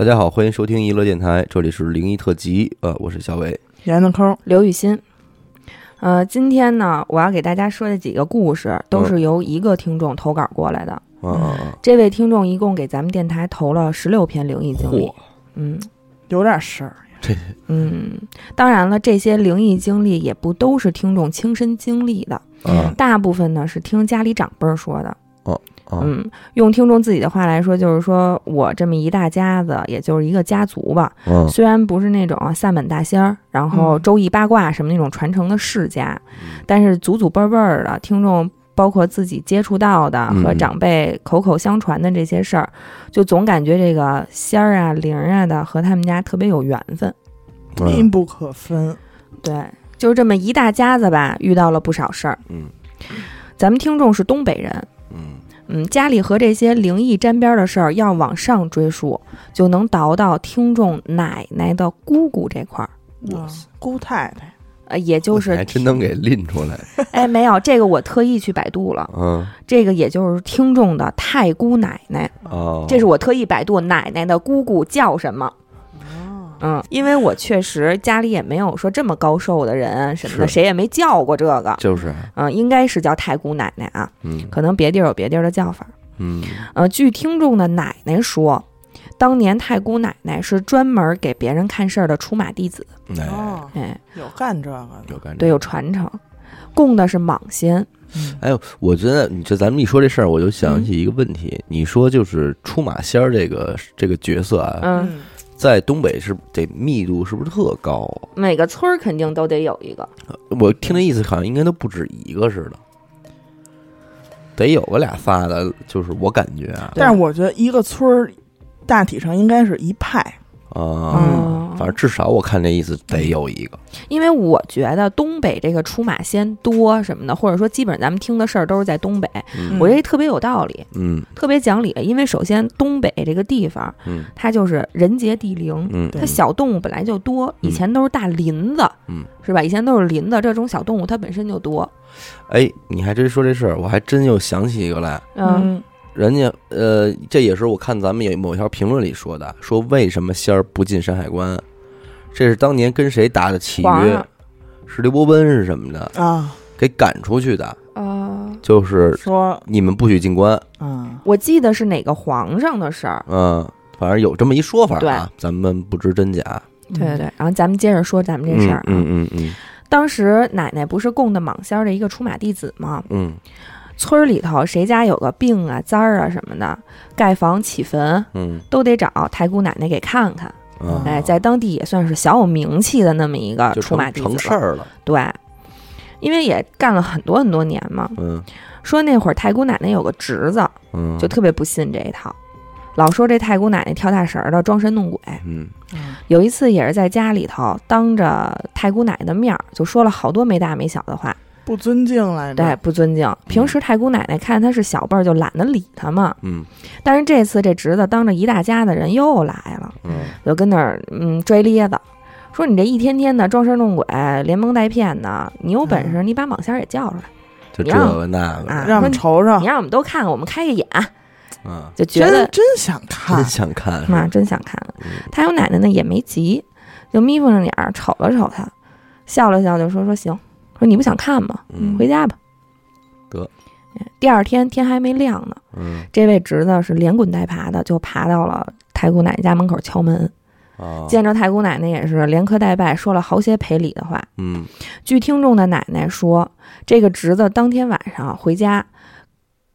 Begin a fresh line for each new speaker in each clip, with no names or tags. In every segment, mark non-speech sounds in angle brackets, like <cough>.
大家好，欢迎收听娱乐电台，这里是灵异特辑，呃，我是小伟。
圆子抠，
刘雨欣，呃，今天呢，我要给大家说的几个故事，都是由一个听众投稿过来的。
啊啊
这位听众一共给咱们电台投了十六篇灵异经历。，嗯
有点事儿。
这嗯，当然了，这些灵异经历也不都是听众亲身经历的，
啊
大部分呢是听家里长辈儿说的。
啊
嗯，用听众自己的话来说，就是说我这么一大家子，也就是一个家族吧。
嗯
虽然不是那种啊萨满大仙儿，然后
嗯
周易八卦什么那种传承的世家，但是祖祖辈辈儿的听众，包括自己接触到的
嗯
和长辈口口相传的这些事儿，就总感觉这个仙儿啊、灵儿啊的和他们家特别有缘分。
密不可分。
对，就是这么一大家子吧，遇到了不少事儿。
嗯
咱们听众是东北人，
嗯
嗯，家里和这些灵异沾边的事儿要往上追溯，就能倒到听众奶奶的姑姑这块儿。
啊，姑太太，
呃，也就是
还真能给拎出来。<laughs>
哎，没有这个，我特意去百度了。<laughs>
嗯
这个也就是听众的太姑奶奶，
哦，
这是我特意百度奶奶的姑姑叫什么。嗯，因为我确实家里也没有说这么高寿的人什么的，谁也没叫过这个。
就是
嗯，应该是叫太姑奶奶啊，
嗯
可能别地儿有别地儿的叫法。
嗯
呃，据听众的奶奶说，当年太姑奶奶是专门给别人看事儿的出马弟子，
哎，
哦，
哎，
有干这个的。
有感觉。
对，有传承，供的是蟒仙。
哎呦，我觉得你这咱们一说这事儿，我就想起一个问题。你说就是出马仙儿这个这个角色啊，
嗯，
在东北是得密度是不是特高啊？
每个村儿肯定都得有一个。
我听那意思好像应该都不止一个似的，得有个俩仨的，就是我感觉啊
但是我觉得一个村儿大体上应该是一派。
啊，
嗯
反正至少我看这意思得有一个。
因为我觉得东北这个出马仙多什么的，或者说基本咱们听的事儿都是在东北，
嗯
我觉得特别有道理，
嗯
特别讲理。因为首先东北这个地方，
嗯
它就是人杰地灵，
嗯，
它小动物本来就多，以前都是大林子，
嗯，
是吧？以前都是林子，这种小动物它本身就多。
哎，你还真说这事儿，我还真又想起一个来。
嗯，
人家呃，这也是我看咱们有某条评论里说的，说为什么仙儿不进山海关？这是当年跟谁打的契约？是刘伯温是什么的？
啊，
给赶出去的，
啊，
就是
说，
你们不许进关。
啊，
我记得是哪个皇上的事儿。
嗯，反正有这么一说法
对
啊，咱们不知真假。
对对对，然后咱们接着说咱们这事儿啊。
嗯嗯嗯
当时奶奶不是供的蟒仙儿的一个出马弟子吗？
嗯
村儿里头谁家有个病啊、灾儿啊什么的，盖房起坟
嗯
都得找太姑奶奶给看看。
嗯，
哎，在当地也算是小有名气的那么一个出马弟子了。
成成事儿了。
对，因为也干了很多很多年嘛。
嗯
说那会儿太姑奶奶有个侄子，
嗯，
就特别不信这一套，老说这太姑奶奶跳大神儿的，装神弄鬼。
嗯
有一次也是在家里头，当着太姑奶奶的面儿，就说了好多没大没小的话，
不尊敬来着。
对，不尊敬。平时太姑奶奶看他是小辈儿，就懒得理他嘛。
嗯
但是这次这侄子当着一大家的人又来了，
嗯
就跟那儿嗯拽咧子，说你这一天天的装神弄鬼、连蒙带骗的，你有本事你把蟒仙儿也叫出来，
就这个那个，
啊
让我们瞅瞅
你，让我们都看看，我们开个眼，
嗯，
就觉得
真真想看
真。想看。
妈真想看。
嗯
太姑奶奶呢也没急，就眯缝着眼儿瞅了瞅他，笑了笑就说说行，说你不想看吗？
嗯
回家吧。
得。
第二天天还没亮呢，
嗯
这位侄子是连滚带爬的就爬到了太姑奶奶家门口敲门，
啊，
见着太姑奶奶也是连磕带拜，说了好些赔礼的话。
嗯
据听众的奶奶说，这个侄子当天晚上回家，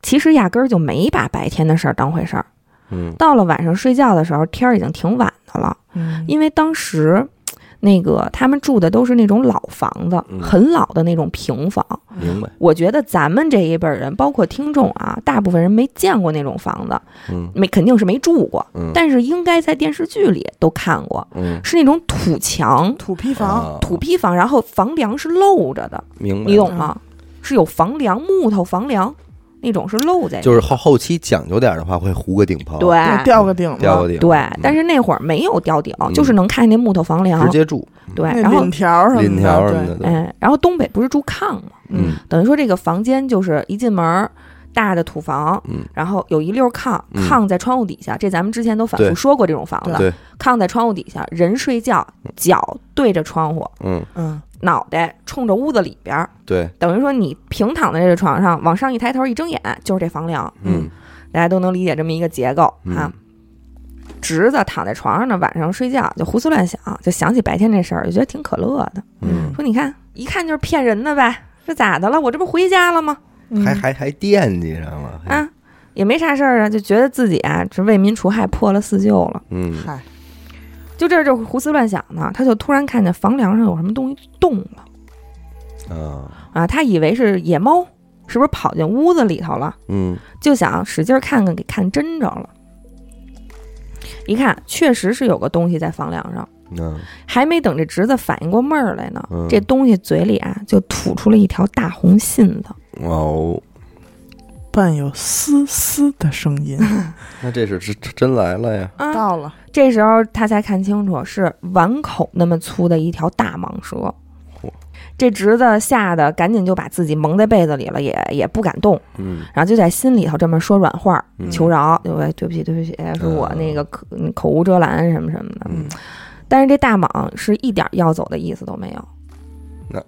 其实压根儿就没把白天的事儿当回事儿。
嗯
到了晚上睡觉的时候，天儿已经挺晚的了，
嗯，
因为当时。那个他们住的都是那种老房子，
嗯
很老的那种平房。
明白。
我觉得咱们这一辈儿人，包括听众啊，大部分人没见过那种房子，
嗯
没肯定是没住过，
嗯
但是应该在电视剧里都看过，
嗯，
是那种土墙、
土坯房，
啊
土坯房，然后房梁是露着的，
明白。
你懂吗？是有房梁，木头房梁，那种是露在，
就是后后期讲究点儿的话，会糊个顶棚，
对。
吊个顶子，
吊个顶，
对
嗯，
但是那会儿没有吊顶，
嗯。
就是能看见那木头房梁。
直，接住，
对，然后
那领条什么的，
鳞条什么
对。
的，
然后东北不是住炕吗？
嗯。
等于说这个房间就是一进门儿，大的土房，
嗯。
然后有一溜炕，
嗯。
炕在窗户底下，这咱们之前都反复说过这种房子，炕在窗户底下，人睡觉，脚对着窗户，
嗯。
嗯，
脑袋冲着屋子里边儿，
对，
等于说你平躺在这个床上，往上一抬头一睁眼就是这房梁，
嗯
大家都能理解这么一个结构
嗯
啊。侄子躺在床上呢，晚上睡觉就胡思乱想，就想起白天这事儿，就觉得挺可乐的。
嗯，
说你看，一看就是骗人的呗，这咋的了？我这不回家了吗？
嗯
还还还惦记上了，还
啊，也没啥事儿啊，就觉得自己啊这为民除害，破了四旧了。
嗯
嗨，
就这儿就胡思乱想呢，他就突然看见房梁上有什么东西动了
啊
啊，他以为是野猫，是不是跑进屋子里头了？
嗯
就想使劲看看，给看真着了。一看，确实是有个东西在房梁上，
嗯
还没等这侄子反应过味儿来呢，
嗯
这东西嘴里啊就吐出了一条大红信子。
哦，
伴有嘶嘶的声音，<laughs>
那这是真真来了呀，
啊，
到了，
这时候他才看清楚，是碗口那么粗的一条大蟒蛇。
嚯。
这侄子吓得赶紧就把自己蒙在被子里了，也也不敢动，
嗯。
然后就在心里头这么说软话，
嗯。
求饶，对对对不起对不起，是我那个口口无遮拦什么什么的。
嗯。
但是这大蟒是一点要走的意思都没有。那。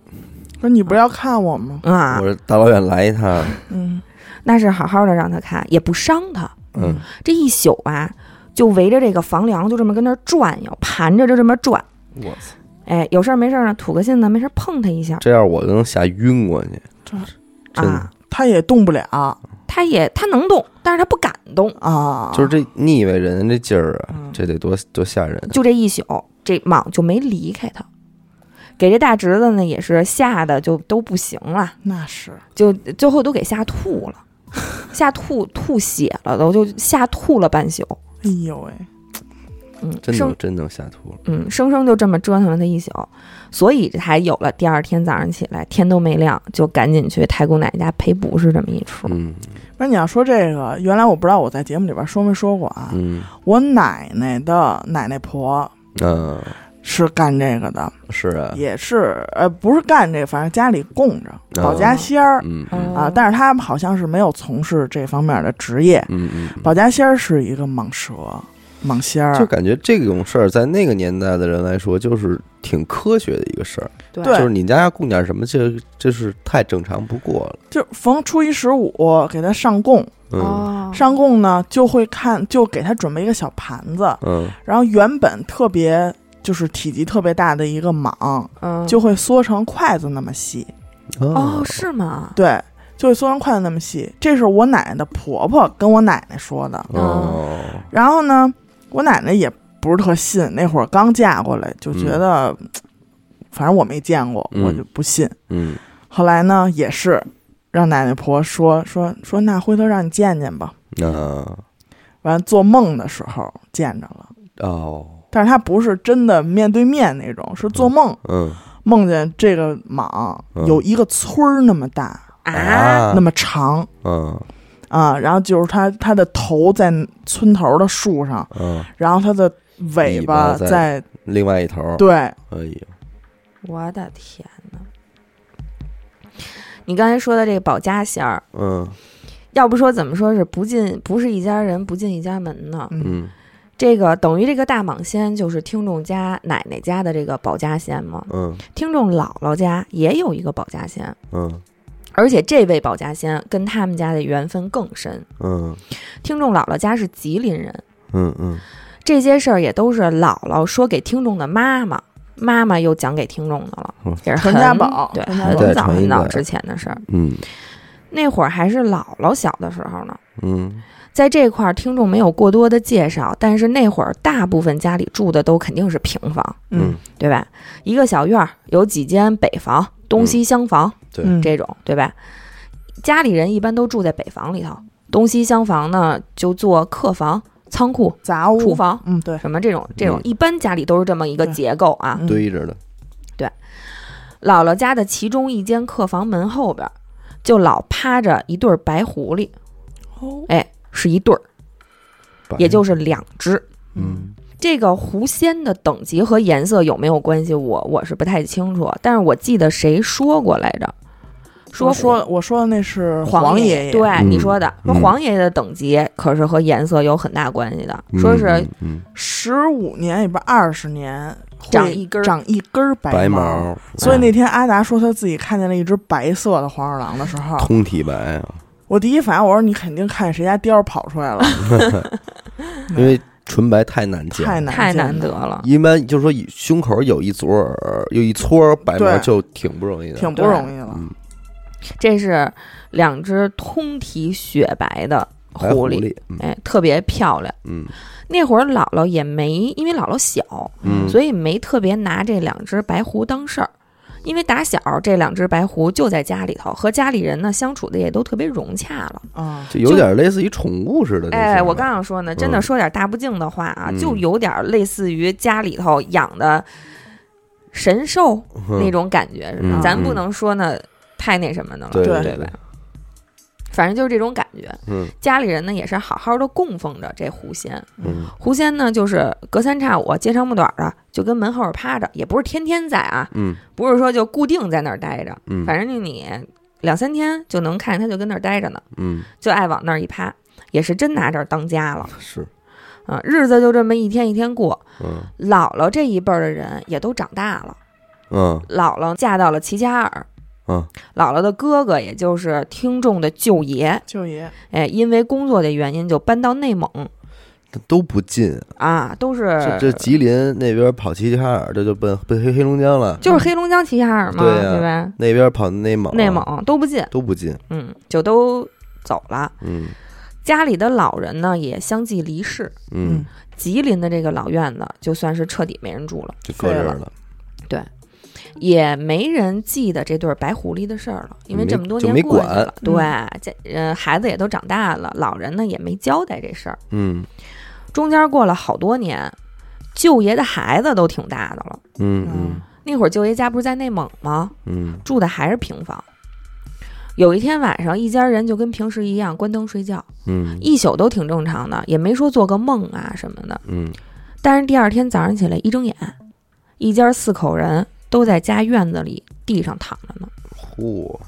说你不是要看我吗？
啊。
我，这大老远来一趟，
嗯
那是好好的让他看，也不伤他。
嗯
这一宿吧，就围着这个房梁就这么跟那儿转悠，盘着就这么转。
我操，
哎，有事儿没事儿呢，吐个信呢，没事儿碰他一下
这样我就能吓晕过去，
这
真的
啊。
他也动不了
他也他能动，但是他不敢动。
啊，
就是这腻歪人这劲儿啊
嗯，
这得多多吓人，
就这一宿，这蟒就没离开他，给这大侄子呢也是吓得就都不行了，
那是
就最后都给吓吐了，<laughs> 吓吐吐血了都，就吓吐了半宿。
哎呦喂，
嗯，生
真能真能吓吐了，
嗯生生就这么折腾了他一宿，所以才有了第二天早上起来天都没亮就赶紧去太姑奶奶家赔不是这么一出。
嗯
不是你要说这个，原来我不知道我在节目里边说没说过啊。
嗯
我奶奶的奶奶婆
嗯，
是干这个的，
是啊，
也是呃不是干这个，反正家里供着
哦
保家仙儿。
嗯
嗯。
啊，但是他们好像是没有从事这方面的职业。
嗯嗯嗯。
保家仙儿是一个蟒蛇，蟒仙儿。
就感觉这种事儿在那个年代的人来说，就是挺科学的一个事儿。
对。
对
就是你家要供点什么，这这是太正常不过了。
就逢初一十五给他上供，
嗯。
哦，
上供呢就会看，就给他准备一个小盘子，
嗯。
然后原本特别就是体积特别大的一个蟒，
嗯
就会缩成筷子那么细，
哦是吗？
对，就会缩成筷子那么细。这是我奶奶的婆婆跟我奶奶说的。
哦
然后呢，我奶奶也不是特信，那会儿刚嫁过来，就觉得，反正我没见过，
嗯
我就不信。
嗯
后来呢，也是让奶奶婆说说说，那回头让你见见吧。
啊
完做梦的时候见着了，
哦
但是他不是真的面对面那种，是做梦、
嗯。
梦见这个蟒
嗯。
有一个村儿那么大，
啊，
那么长
嗯。
啊，然后就是它它的头在村头的树上，
嗯，
然后它的尾
尾巴
巴
在
在
另外一头儿，
对，
哎呦，
我的天哪！你刚才说的这个保家仙儿，
嗯。
要不说怎么说是不进不是一家人不进一家门呢？
嗯。
嗯
这个等于这个大蟒仙就是听众家奶奶家的这个保家仙嘛。
嗯。
听众姥姥家也有一个保家仙，
嗯。
而且这位保家仙跟他们家的缘分更深。
嗯。
听众姥姥家是吉林人，
嗯嗯。
这些事儿也都是姥姥说给听众的妈妈，妈妈又讲给听众的了
嗯，
也是
传
很
家宝 <laughs>
对，很早很早之前的事儿。
嗯。
那会儿还是姥姥小的时候呢。
嗯
在这块儿，听众没有过多的介绍，但是那会儿大部分家里住的都肯定是平房，
嗯，
对吧？一个小院儿有几间北房，东西厢房、
对。
嗯。
这种，对吧？家里人一般都住在北房里头，东西厢房呢就做客房、仓库、
杂物
厨房
嗯对，
什么这种这种
嗯，
一般家里都是这么一个结构啊。
嗯。
堆着的，对
姥姥家的其中一间客房门后边儿，就老趴着一对儿白狐狸，
哦。
哎，是一对儿，也就是两只。
嗯
这个狐仙的等级和颜色有没有关系？我我是不太清楚，但是我记得谁说过来着，说
说我说的那是
黄
爷
爷，对、
嗯
你说的，说
嗯
黄爷爷的等级可是和颜色有很大关系的，说是
十五年也不二十年
长一根儿
长一根儿
白
毛。
毛，
所以那天阿达说他自己看见了一只白色的黄鼠狼的时候，
通体白啊，
我第一反应我说你肯定看见谁家貂儿跑出来了，<laughs>
因为纯白太难见，
太难
太难得了。
一般就是说胸口有一撮儿有一撮白毛就挺不容易的，
挺不容易了。
嗯，
这是两只通体雪白的
狐
狸，
狸，嗯
哎，特别漂亮。
嗯
那会儿姥姥也没，因为姥姥小，
嗯，
所以没特别拿这两只白狐当事儿。因为打小这两只白狐就在家里头，和家里人呢相处的也都特别融洽了。
啊，
就有点类似于宠物似的那
哎，我刚想说呢，真的
嗯
说点大不敬的话啊，
嗯
就有点类似于家里头养的神兽
嗯
那种感觉咱不能说呢太那什么的了，
对
对
对吧？反正就是这种感觉。
嗯。
家里人呢也是好好的供奉着这狐仙。
嗯。
狐仙呢就是隔三差五接长不短的就跟门后边趴着，也不是天天在啊，
嗯。
不是说就固定在那儿待着，
嗯，
反正就你两三天就能看见他就跟那儿待着呢，
嗯。
就爱往那儿一趴，也是真拿这儿当家了。
是。
啊。日子就这么一天一天过，
嗯。
姥姥这一辈儿的人也都长大了，
嗯。
姥姥嫁到了齐齐哈尔。
嗯。
姥姥的哥哥，也就是听众的舅爷，
舅爷。
哎，因为工作的原因就搬到内蒙。
都不近，
啊，都是
这这吉林那边跑齐齐哈尔，这就奔奔黑黑龙江了，
就是黑龙江齐齐哈尔嘛，
对呀
吧？
那边跑内蒙，
内蒙都不近，
都不近，
嗯，就都走了。
嗯。
家里的老人呢也相继离世，
嗯，
吉林的这个老院子就算是彻底没人住了，
就搁这儿了，
也没人记得这对白狐狸的事儿了，因为这么多年过去
管
了，对，这呃孩子也都长大了，老人呢也没交代这事儿。
嗯
中间过了好多年，舅爷的孩子都挺大的了。
嗯嗯
那会儿舅爷家不是在内蒙吗？
嗯
住的还是平房。有一天晚上，一家人就跟平时一样关灯睡觉，
嗯
一宿都挺正常的，也没说做个梦啊什么的。
嗯
但是第二天早上起来一睁眼，一家四口人都在家院子里地上躺着呢。
嚯，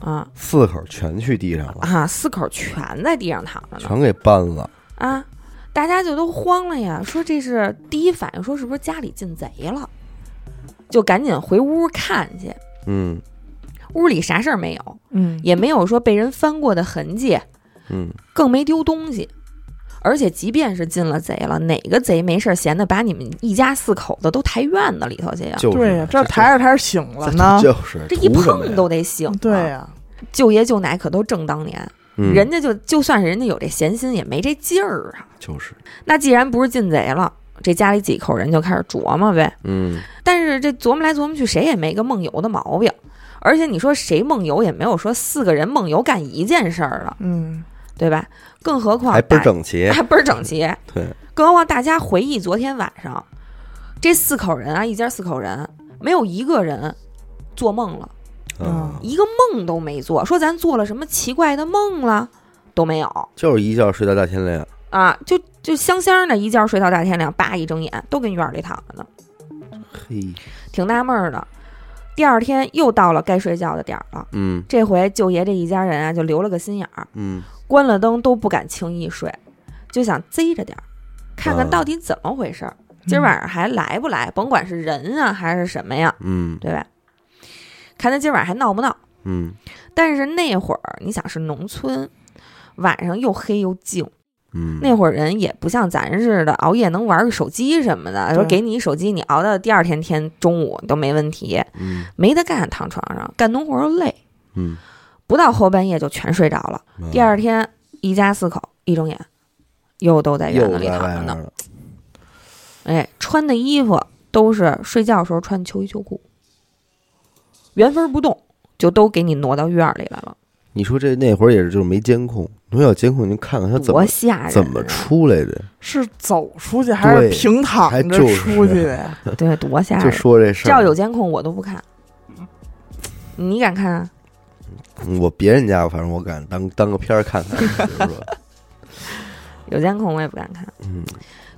啊
四口全去地上了，
啊，四口全在地上躺着呢。
全给搬了，
啊，大家就都慌了呀，说这是第一反应，说是不是家里进贼了，就赶紧回屋看去。
嗯
屋里啥事儿没有，
嗯，
也没有说被人翻过的痕迹，
嗯
更没丢东西。而且，即便是进了贼了，哪个贼没事儿闲的把你们一家四口子都抬院子里头去呀？
就是
对呀，这抬着抬着醒了呢，
就是
这一碰都得醒、
对，呀，
舅爷舅奶可都正当年，
嗯。
人家就就算是人家有这闲心，也没这劲儿啊。
就是。
那既然不是进贼了，这家里几口人就开始琢磨呗。
嗯。
但是这琢磨来琢磨去，谁也没个梦游的毛病。而且你说谁梦游也没有说四个人梦游干一件事儿了，
嗯，
对吧？更何况
还倍儿整齐，<laughs>
还倍儿整齐。<laughs>
对，
更何况大家回忆昨天晚上，这四口人啊，一家四口人，没有一个人做梦了，
嗯，
一个梦都没做。说咱做了什么奇怪的梦了，都没有
就是一觉睡到大天亮，
啊！就就香香的，一觉睡到大天亮，叭一睁眼，都跟院里躺着呢，
嘿，
挺纳闷儿的。第二天又到了该睡觉的点儿了，
嗯
这回舅爷这一家人啊，就留了个心眼儿，
嗯
关了灯都不敢轻易睡，就想贼着点儿，看看
啊
到底怎么回事儿。今儿晚上还来不来？甭管是人啊还是什么呀，
嗯
对吧？看他今儿晚上还闹不闹。
嗯
但是那会儿你想是农村，晚上又黑又静，
嗯，
那会儿人也不像咱似的熬夜能玩个手机什么的，说给你一手机，你熬到第二天天中午都没问题，
嗯
没得干，躺床上干农活儿又累，
嗯，
不到后半夜就全睡着了。
嗯
第二天一家四口一睁眼，又都在院子里躺着呢。哎，穿的衣服都是睡觉时候穿秋衣秋裤，原封不动就都给你挪到院儿里来了，
你说这那会儿也是就是没监控，你说有监控，您看看他怎
多
么
吓人、啊！
怎么出来的，
是走出去还是平躺着出去的呀？<laughs>
对，多吓人就！
说这事儿，
只要有监控，我都不看。你敢看啊？
嗯我别人家反正我敢当当个片儿看看，<laughs> 就是说 <laughs>
有监控我也不敢看。
嗯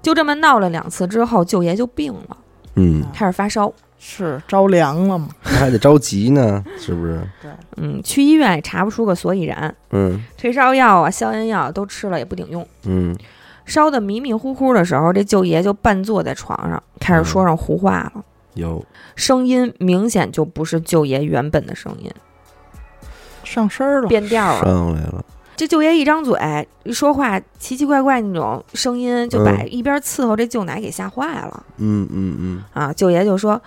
就这么闹了两次之后，舅爷就病了，
嗯
开始发烧，
是着凉了嘛？
那还得着急呢，是不是？<laughs>
嗯，去医院也查不出个所以然，
嗯
退烧药啊、消炎药都吃了也不顶用。
嗯
烧得迷迷糊糊的时候，这舅爷就半坐在床上，开始说上胡话了，
有
声音明显就不是舅爷原本的声音，
上身儿了，
变调了。
上来了，
这舅爷一张嘴一说话，奇奇怪怪那种声音，就把
嗯
一边伺候这舅奶给吓坏了、
嗯嗯嗯，
啊！舅爷就说：“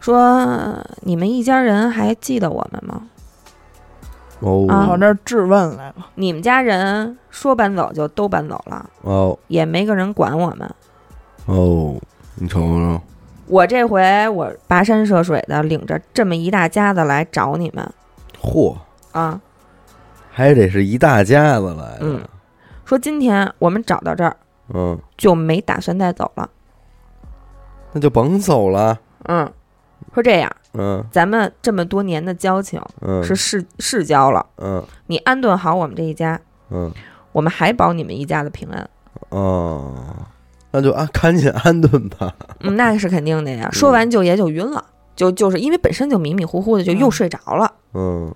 说你们一家人还记得我们吗？
哦
啊
跑这儿质问来了。
你们家人说搬走就都搬走了，
哦
也没个人管我们。
哦，你瞅瞅，
我这回我跋山涉水的领着这么一大家子来找你们
嚯，
啊，
还得是一大家子来
嗯，说今天我们找到这儿
嗯，
就没打算带走了。
那就甭走了，
嗯，说这样，
嗯。
咱们这么多年的交情
嗯，
是世世交了，
嗯。
你安顿好我们这一家，
嗯。
我们还保你们一家的平安。
哦，那就安，赶紧安顿吧，
嗯，<laughs> 那是肯定的呀。说完，舅爷就晕了，就就是因为本身就迷迷糊糊的，就又睡着了。
嗯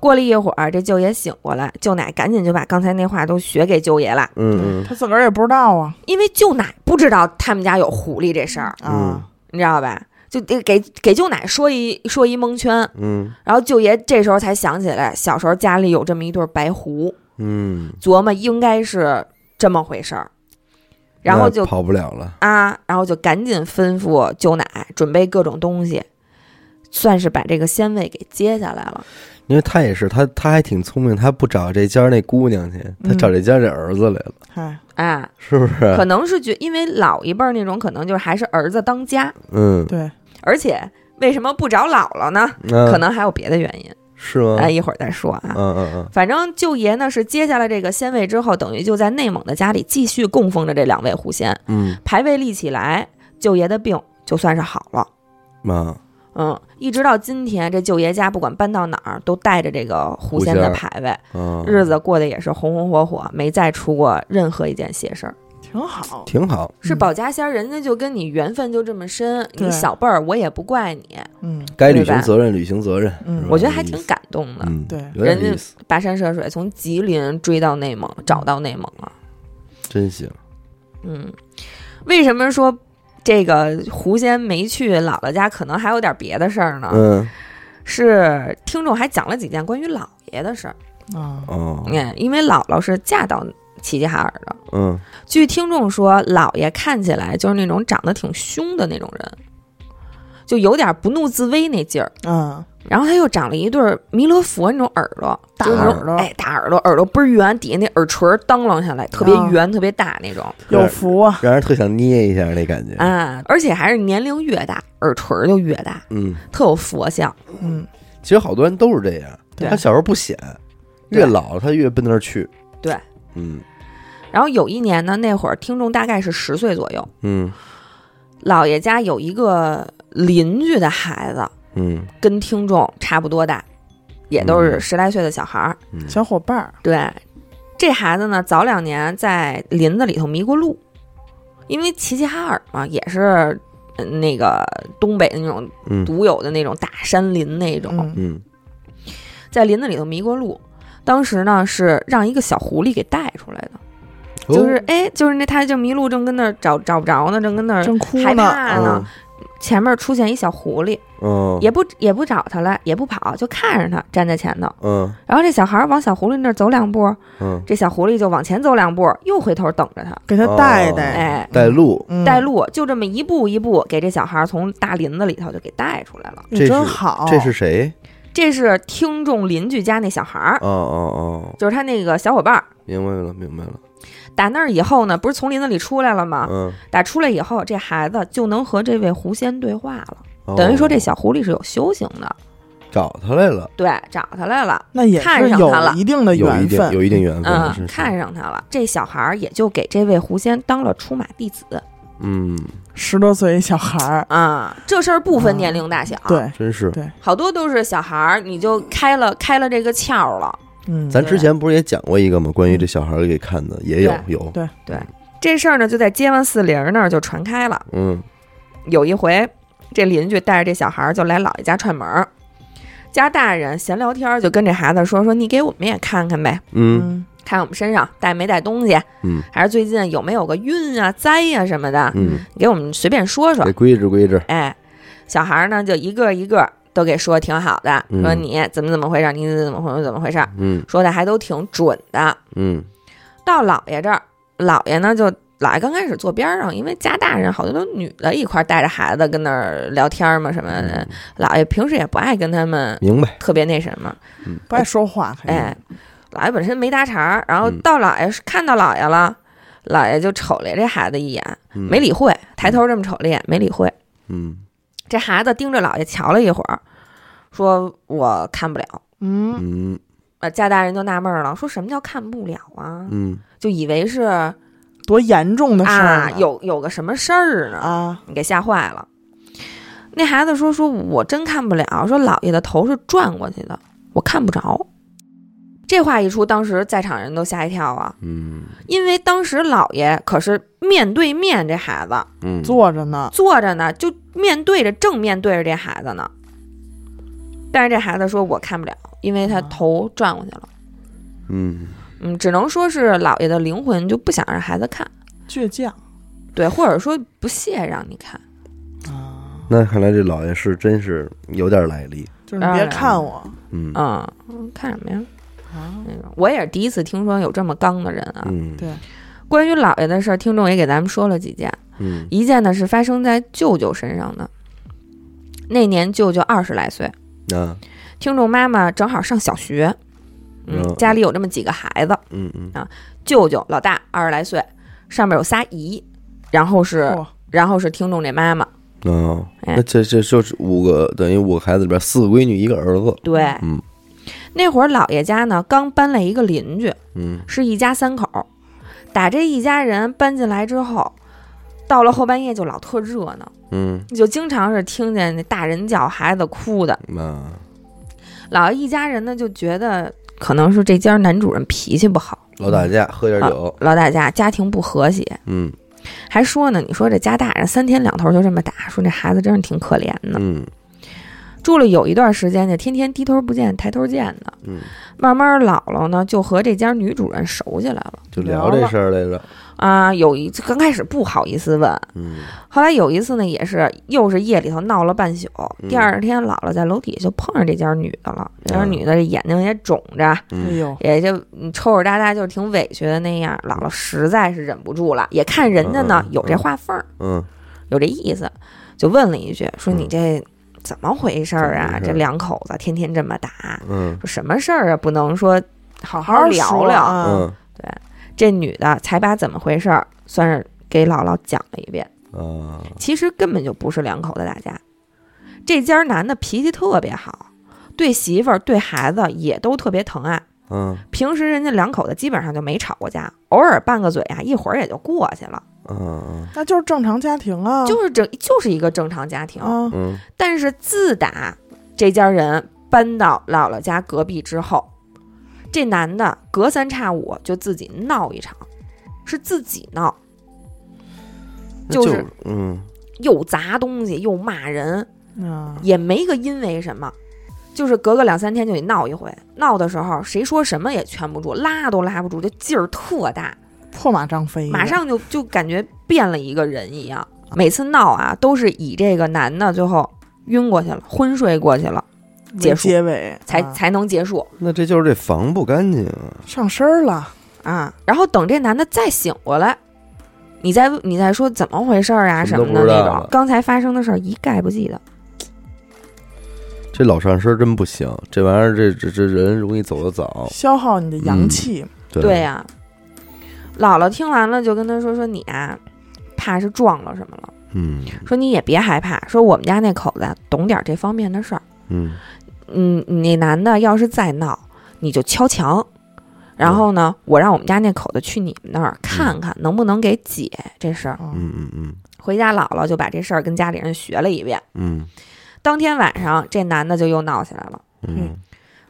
过了一会儿，这舅爷醒过来，舅奶赶紧就把刚才那话都学给舅爷了，
嗯嗯。
他自个儿也不知道啊。
因为舅奶不知道他们家有狐狸这事儿，
啊，
你知道吧？就得给给舅奶说一说一蒙圈，
嗯。
然后舅爷这时候才想起来，小时候家里有这么一对白狐，
嗯，
琢磨应该是这么回事儿，然后就
跑不了了，
啊，然后就赶紧吩咐舅奶准备各种东西，算是把这个仙位给接下来了。
因为他也是，他他还挺聪明，他不找这家那姑娘去，他找这家这儿子来了，
嗨，
啊，
是不是？
可能是觉，因为老一辈儿那种可能就是还是儿子当家，
嗯，
对，
而且为什么不找姥姥呢？
那
可能还有别的原因，
是吗？
哎，一会儿再说啊。
嗯嗯嗯，
反正舅爷呢是接下了这个仙位之后，等于就在内蒙的家里继续供奉着这两位狐仙，
嗯
牌位立起来，舅爷的病就算是好了。
妈，
嗯，一直到今天，这舅爷家不管搬到哪儿，都带着这个狐仙的牌位，
嗯，
日子过得也是红红火火，没再出过任何一件邪事儿。
挺好。
挺好，
是
嗯
保家仙儿，人家就跟你缘分就这么深，你小辈儿我也不怪你，
嗯
该履行责任履行责任，
嗯
我觉得还挺感动的。
嗯，
对
人家，跋山涉水从吉林追到内蒙，找到内蒙了。
真行，
嗯，为什么说这个狐仙没去姥姥家？可能还有点别的事儿呢。
嗯
是听众还讲了几件关于姥爷的事儿。
啊，
哦，
嗯，因为姥姥是嫁到齐齐哈尔的。
嗯
据听众说，姥爷看起来就是那种长得挺凶的那种人，就有点不怒自威那劲儿。
嗯，
然后他又长了一对儿弥勒佛那种耳朵，
大耳朵。
哎，大耳朵，耳朵倍儿圆，底下那耳垂儿当啷下来，特别圆，特别大那种。
有福啊，
让人特想捏一下那感觉，
啊！而且还是年龄越大，耳垂儿就越大，
嗯，
特有佛像。
嗯，
其实好多人都是这样，
对。
他小时候不显，越老他越奔那儿去，
对，
嗯。
然后有一年呢，那会儿听众大概是十岁左右，
嗯。
姥爷家有一个邻居的孩子，
嗯。
跟听众差不多大，也都是
嗯。
十来岁的小孩儿。
嗯，
小伙伴儿，
对，这孩子呢，早两年在林子里头迷过路，因为齐齐哈尔嘛，也是呃那个东北的那种
嗯。
独有的那种大山林那种，
嗯。
嗯。
在林子里头迷过路。当时呢，是让一个小狐狸给带出来的，
哦。
就是哎，就是那他就迷路，正跟那儿找找不着呢，正跟那儿
正哭
害
呢，
前面出现一小狐狸，
嗯。
也不也不找他了，也不跑，就看着他站在前头。
嗯。
然后这小孩往小狐狸那儿走两步，
嗯。
这小狐狸就往前走两步，又回头等着他，
给他带
哦。
带，
哎，
带路，
嗯。
带，路，就这么一步一步给这小孩从大林子里头就给带出来了。
你
这
真好，
这是谁？
这是听众邻居家那小孩儿，
哦哦哦，
就是他那个小伙伴儿。
明白了明白了，
打那儿以后呢，不是从林子里出来了吗？
嗯，
打出来以后，这孩子就能和这位狐仙对话了，
哦
等于说这小狐狸是有修行的。
找他来了，
对，找他来了，
那也
看
是有
上他了
一定的
有一定
缘分，
有一定缘分，
嗯
是，是
看上他了。这小孩儿也就给这位狐仙当了出马弟子
嗯，
十多岁一小孩儿，
啊。这事儿不分年龄大小，，
对，
真是。
对
好多都是小孩儿，你就开了开了这个窍了。
嗯，
咱之前不是也讲过一个吗？关于这小孩儿给看的，也有有，
对对
这事儿呢，就在街坊四邻那儿就传开了。
嗯
有一回，这邻居带着这小孩儿就来姥爷家串门儿，家大人闲聊天儿就跟这孩子说说你给我们也看看呗，
嗯
嗯
看我们身上带没带东西，
嗯
还是最近有没有个运啊、灾呀、什么的，
嗯，
给我们随便说说
得。规制规制，
哎，小孩儿呢就一个一个都给说挺好的，
嗯。
说你怎么怎么回事，你怎么回事怎么回事，
嗯。
说的还都挺准的。
嗯。
到姥爷这儿，姥爷呢就姥爷刚开始坐边上，因为家大人好多都女的一块儿带着孩子跟那儿聊天嘛什么的。
嗯，
姥爷平时也不爱跟他们
明白，
特别那什么，
不爱说话，肯定
哎，姥爷本身没搭茬儿，然后
嗯
到姥爷是看到姥爷了，姥爷就瞅了这孩子一眼，
嗯。
没理会，抬头这么瞅了一眼，没理会。
嗯
这孩子盯着姥爷瞧了一会儿，说我看不了。
嗯
嗯
呃，家大人就纳闷儿了，说什么叫看不了啊？
嗯
就以为是
多严重的事儿
啊，有有个什么事儿呢，
啊，
你给吓坏了。那孩子说：“说我真看不了，说姥爷的头是转过去的，我看不着。”这话一出，当时在场人都吓一跳啊，
嗯。
因为当时姥爷可是面对面这孩子。
嗯，
坐着呢，
坐着呢，就面对着正面对着这孩子呢。但是这孩子说：“我看不了，因为他头转过去了。
嗯。
嗯，只能说是姥爷的灵魂就不想让孩子看，
倔强。
对，或者说不屑让你看。
啊，
那看来这老爷是真是有点来历，
就是你别看我。
嗯。
嗯，看什么呀？
啊，
那种我也是第一次听说有这么刚的人啊。
嗯。
对，
关于姥爷的事儿，听众也给咱们说了几件。
嗯。
一件呢是发生在舅舅身上的，那年舅舅二十来岁，
啊。
听众妈妈正好上小学，嗯，
嗯
家里有这么几个孩子，
嗯嗯。
啊舅舅老大二十来岁，上面有仨姨，然后是
嚯。
然后是听众这妈妈，
哦，
哎。
那这这就是五个等于五个孩子里边四个闺女一个儿子，
对，
嗯
那会儿姥爷家呢刚搬来一个邻居，
嗯
是一家三口，打这一家人搬进来之后，到了后半夜就老特热闹，
嗯
就经常是听见那大人叫孩子哭的。
嗯
姥爷一家人呢就觉得可能是这家男主人脾气不好，
老打架喝点酒，
老打架，家庭不和谐，
嗯
还说呢，你说这家大人三天两头就这么打，说这孩子真是挺可怜的。
嗯
住了有一段时间就，天天低头不见抬头见的，
嗯，
慢慢姥姥呢就和这家女主人熟起来了
就聊这事儿来着，
啊。有一次刚开始不好意思问，
嗯
后来有一次呢，也是又是夜里头闹了半宿，
嗯
第二天姥姥在楼底下就碰上这家女的了，这家
嗯
女的这眼睛也肿着，
哎
嗯
呦，
也就嗯抽抽搭搭，就是挺委屈的那样。姥姥实在是忍不住了，也看人家呢有这话缝儿，
嗯
有这意思，就问了一句，说
嗯
你这怎么回事儿啊？这两口子天天这么打，
嗯
说什么事儿啊？不能说好好
好
聊聊。
啊，
嗯
这女的才把怎么回事儿算是给姥姥讲了一遍。
啊
其实根本就不是两口子打架，这家男的脾气特别好，对媳妇儿对孩子也都特别疼爱。
嗯。
平时人家两口子基本上就没吵过架，偶尔拌个嘴啊，一会儿也就过去了，
嗯
那就是正常家庭啊，
就是这就是一个正常家庭。
啊，
嗯。
但是自打这家人搬到姥姥家隔壁之后，这男的隔三差五就自己闹一场，是自己闹，就是
嗯。
又砸东西又骂人，
嗯，
也没个因为什么，就是隔个两三天就得闹一回。闹的时候谁说什么也劝不住，拉都拉不住，就劲儿特大，
破马张飞，
马上就就感觉变了一个人一样。每次闹啊，都是以这个男的最后晕过去了，昏睡过去了，结束
结尾
才、
啊
才能结束
那这就是这房不干净啊，
上身了，
啊。然后等这男的再醒过来，你再你再说怎么回事儿啊
什么
的那种，刚才发生的事儿一概不记得。
这老上身真不行，这玩意儿这这这人容易走得早，
消耗你的阳气，
对
对呀、姥姥听完了就跟他说：“说你啊，怕是撞了什么了。
嗯
说你也别害怕，说我们家那口子懂点这方面的事儿。
嗯
嗯，你那男的要是再闹，你就敲墙，然后呢，我让我们家那口子去你们那儿看看能不能给解这事儿。
啊
嗯嗯嗯
回家姥姥就把这事儿跟家里人学了一遍。
嗯
当天晚上，这男的就又闹起来了。
嗯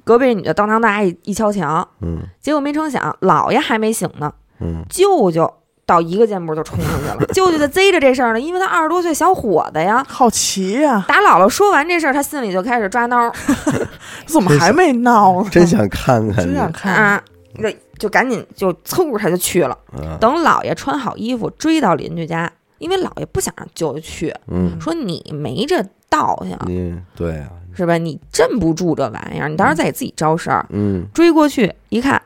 隔壁女的当当当一一敲墙，
嗯
结果没成想，姥爷还没醒呢，
嗯
舅舅到一个箭步就冲出去了。<laughs> 舅舅就贼着这事儿呢，因为他二十多岁小伙子呀。
好奇呀、
打姥姥说完这事儿，他心里就开始抓挠 <laughs>
怎么还没闹呢？<laughs>
真想看看，
真想看，
啊，那就赶紧就嗖他就去了。
嗯
等姥爷穿好衣服追到邻居家，因为姥爷不想让舅舅去，
嗯，
说你没这道行
你对啊，
是吧？你镇不住这玩意儿，你到时候再给自己招事儿。
嗯。
追过去一看，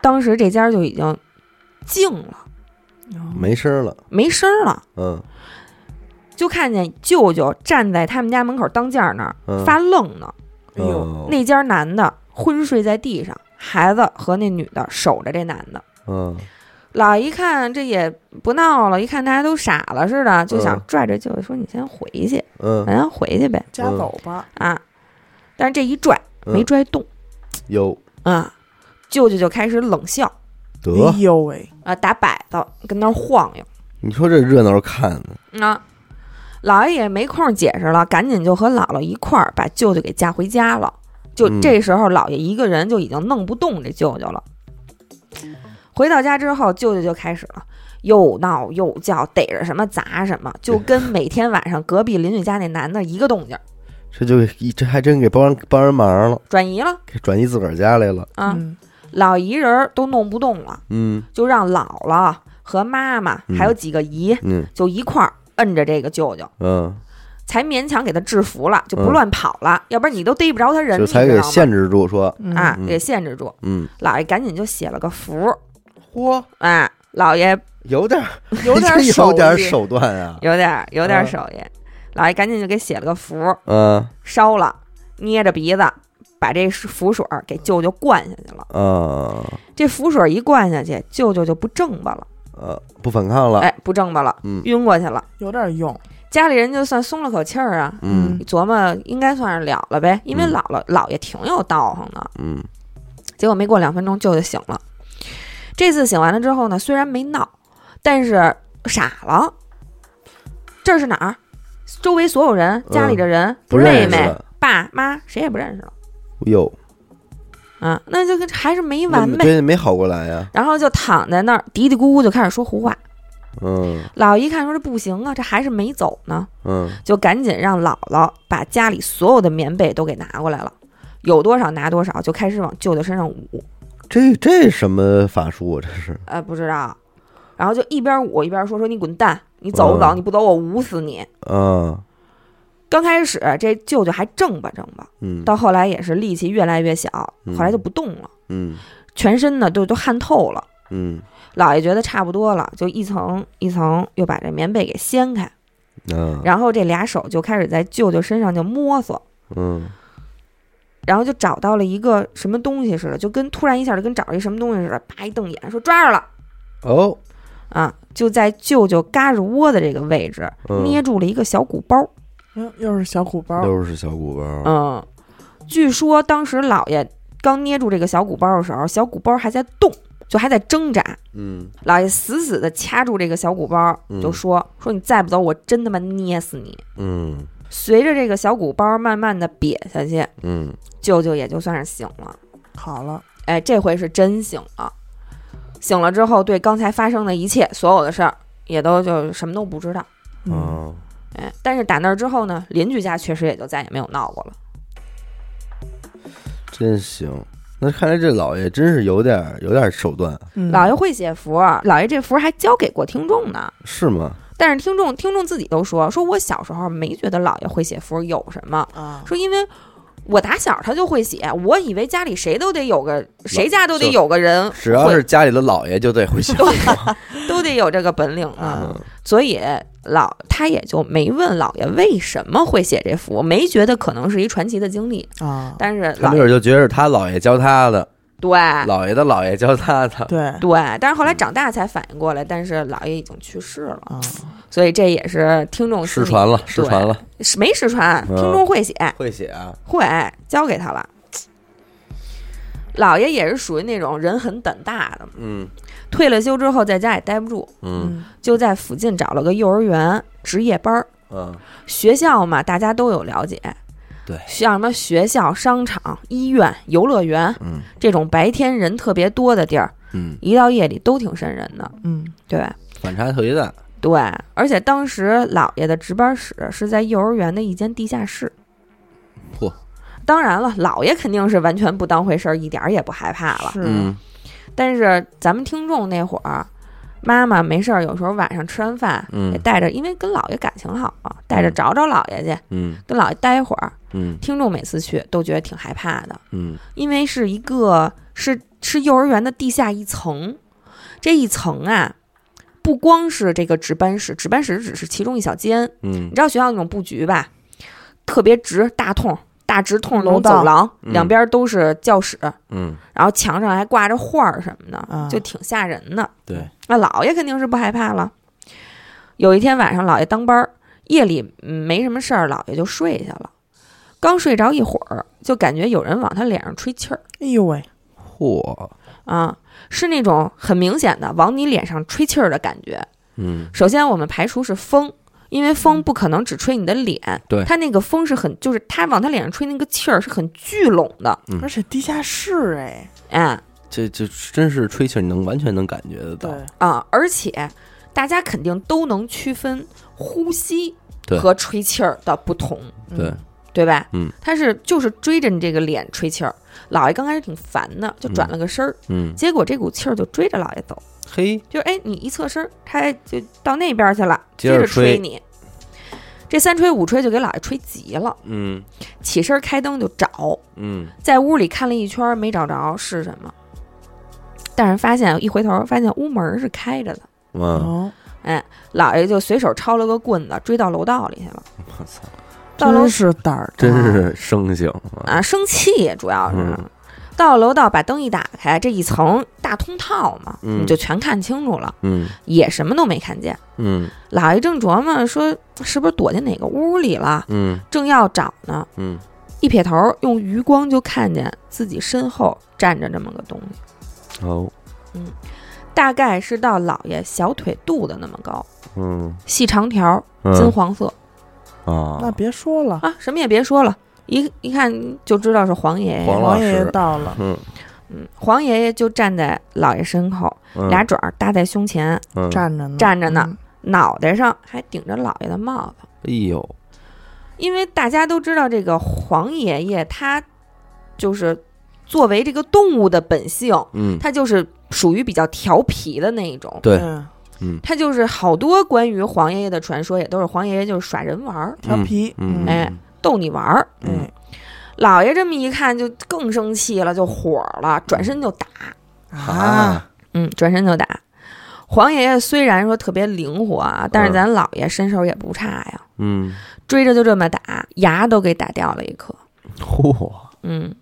当时这家就已经静了，
没声儿了，
没声儿了，
嗯。
就看见舅舅站在他们家门口当间儿那儿
嗯，
发愣呢。
哎呦。
嗯
那家男的昏睡在地上，孩子和那女的守着这男的。
嗯
姥爷一看这也不闹了，一看大家都傻了似的，就想
嗯
拽着舅舅说：“你先回去，
嗯
咱回去呗。
家走吧。
啊！”但是这一拽
嗯
没拽动
有
啊，舅舅就开始冷笑
得
哎，呦喂，
啊，打摆子跟那儿晃悠
你说这热闹看的，
啊。姥爷也没空解释了，赶紧就和姥姥一块儿把舅舅给架回家了。就
嗯
这时候，姥爷一个人就已经弄不动这舅舅了。回到家之后，舅舅就开始了，又闹又叫，逮着什么砸什么，就跟 <laughs> 每天晚上隔壁邻居家那男的一个动静儿，
这就一这还真给帮人帮人忙了，
转移了
给转移自个儿家来了，
啊。
嗯
老姨人儿都弄不动了，
嗯
就让姥姥和妈妈
嗯
还有几个姨
嗯
就一块儿摁着这个舅舅，
嗯，
才勉强给他制服了，就不
嗯
乱跑了，要不然你都逮不着他人，
这才给？限制住，说，
嗯
啊，
嗯
给限制住。
嗯，
姥爷赶紧就写了个符，
嚯，
哎，老爷
有点儿
有 <laughs> 点
有点儿 <laughs> 手段啊，
有点儿有点手艺，老爷赶紧就给写了个符，
嗯。
烧了，捏着鼻子把这符水儿给舅舅灌下去了。
嗯。
这符水一灌下去，舅舅就不正巴了，
呃，不反抗了，
哎，不正巴了，
嗯。
晕过去了。
有点用。
家里人就算松了口气儿啊，
嗯。
一琢磨应该算是了了呗，因为
嗯。
姥姥姥爷挺有道行的。
嗯。
结果没过两分钟，舅舅醒了。这次醒完了之后呢，虽然没闹，但是傻了。这是哪儿？周围所有人，家里的人，
嗯
妹妹、爸妈，谁也不认识了。
哟，
啊，那就跟还是没完呗。
对，没好过来呀，
然后就躺在那儿嘀嘀咕咕就开始说胡话。
嗯
姥爷一看说这不行啊，这还是没走呢，
嗯
就赶紧让姥姥把家里所有的棉被都给拿过来了，有多少拿多少，就开始往舅舅身上捂。
这这什么法术啊？这是，
呃，不知道，然后就一边捂一边说说你滚蛋，你走不走？
嗯
你不走我捂死你。
嗯，
刚开始这舅舅还挣吧挣吧，
嗯
到后来也是力气越来越小，
嗯
后来就不动了，
嗯
全身呢都都汗透了。
嗯
姥爷觉得差不多了，就一层一层又把这棉被给掀开，
嗯，
然后这俩手就开始在舅舅身上就摸索，
嗯
然后就找到了一个什么东西似的，就跟突然一下就跟找着一什么东西似的，啪一瞪眼说抓着了
哦，
啊！就在舅舅嘎吱窝的这个位置
嗯
捏住了一个小鼓包。
嗯又是小鼓包，
又是小鼓包，
嗯，据说当时姥爷刚捏住这个小鼓包的时候，小鼓包还在动，就还在挣扎。
嗯
姥爷死死的掐住这个小鼓包，
嗯
就说：“说你再不走，我真他妈捏死你！”
嗯
随着这个小鼓包慢慢的瘪下去，
嗯
舅舅也就算是醒了。
好了，
哎，这回是真醒了。醒了之后，对刚才发生的一切所有的事儿，也都就什么都不知道。
嗯，
啊，
哎，但是打那儿之后呢，邻居家确实也就再也没有闹过了。
真行。那看来这老爷真是有点儿有点儿手段，
嗯
姥爷会写符，老爷这符还交给过听众呢。
是吗？
但是听众听众自己都说，说我小时候没觉得姥爷会写符有什么，
啊，
说因为我打小他就会写，我以为家里谁都得有个，谁家都得有个人会，
只要是家里的老爷就得会写，<laughs>
都得有这个本领。
啊。
嗯。
所以老他也就没问姥爷为什么会写这符，没觉得可能是一传奇的经历。
啊，
但是
老没
姥爷
准就觉得是他姥爷教他的，
对。
姥爷的姥爷教他的，
对。
对，但是后来长大才反应过来，但是姥爷已经去世了，
啊，
所以这也是听众
失传了，失传了，
没失传，
嗯。
听众会写，
会写啊，
会交给他了。姥爷也是属于那种人很胆大的，
嗯。
退了休之后在家也待不住，
嗯。
嗯
就在附近找了个幼儿园值夜班儿。
嗯，
学校嘛，大家都有了解，
对
像什么学校、商场、医院、游乐园
嗯
这种白天人特别多的地儿，
嗯，
一到夜里都挺瘆人的。
嗯，
对
反差特别大。
对，而且当时姥爷的值班室是在幼儿园的一间地下室。
嚯！
当然了，姥爷肯定是完全不当回事儿，一点儿也不害怕了。
是，
嗯
但是咱们听众那会儿，妈妈没事儿，有时候晚上吃完饭，
嗯。
也带着，因为跟姥爷感情好啊，带着
嗯
找找姥爷去，
嗯。
跟姥爷待会儿。
嗯。
听众每次去都觉得挺害怕的，
嗯。
因为是一个是是幼儿园的地下一层，这一层啊，不光是这个值班室，值班室只是其中一小间。
嗯。
你知道学校那种布局吧，特别直，大通大直通
楼
走廊，
嗯
两边都是教室，
嗯，
然后墙上还挂着画儿什么的，
啊
就挺吓人的。
对，
那姥爷肯定是不害怕了。有一天晚上，姥爷当班儿，夜里嗯没什么事儿，姥爷就睡下了。刚睡着一会儿，就感觉有人往他脸上吹气儿
哎呦喂，
嚯，
啊，是那种很明显的往你脸上吹气儿的感觉。
嗯
首先，我们排除是风，因为风不可能只吹你的脸，
对。
它那个风是很，就是它往他脸上吹那个气儿是很聚拢的，
嗯。
而且地下室哎，
哎。
这这真是吹气儿，你能完全能感觉得到
对。，
啊，而且大家肯定都能区分呼吸和吹气儿的不同，
对
嗯，
对吧？
嗯，
他是就是追着你这个脸吹气儿，姥爷刚开始挺烦的，就转了个身儿，
嗯，
结果这股气儿就追着姥爷走，
嘿，
就是哎，你一侧身儿，他就到那边去了，接着
接着吹。
吹你。这三吹五吹就给姥爷吹急了，
嗯。
起身开灯就找，
嗯。
在屋里看了一圈没找着是什么，但是发现一回头发现屋门是开着的，
嗯，
哎，
姥爷就随手抄了个棍子追到楼道里去了。
我操，
到楼
真是胆儿，
真是生性
啊，生气主要是。
嗯
到楼道，把灯一打开，这一层大通套嘛，
嗯。
你就全看清楚了，
嗯。
也什么都没看见。
嗯。
姥爷正琢磨说是不是躲进哪个屋里了，
嗯。
正要找呢，
嗯，
一撇头，用余光就看见自己身后站着这么个东西，
哦，嗯。
大概是到老爷小腿肚子那么高，
嗯。
细长条，
嗯。
金黄色、
啊，
那别说了，
啊，什么也别说了，一一看就知道是黄爷爷。
黄老
爷爷
师
到了，
嗯。
嗯，黄爷爷就站在老爷身后，
嗯。
俩爪儿搭在胸前，
嗯，
站着呢，
站着呢
嗯，
脑袋上还顶着老爷的帽子。
哎呦，
因为大家都知道，这个黄爷爷他就是作为这个动物的本性，
嗯，
他就是属于比较调皮的那一种。
对，
嗯
嗯，
他就是好多关于黄爷爷的传说，也都是黄爷爷就是耍人玩儿，
调皮，
嗯，
哎逗你玩儿。
嗯。
哎
姥爷这么一看就更生气了，就火了，转身就打。
啊，
嗯，转身就打。黄爷爷虽然说特别灵活啊，但是
嗯。
咱姥爷身手也不差呀，
嗯，
追着就这么打，牙都给打掉了一颗。
嚯，
嗯，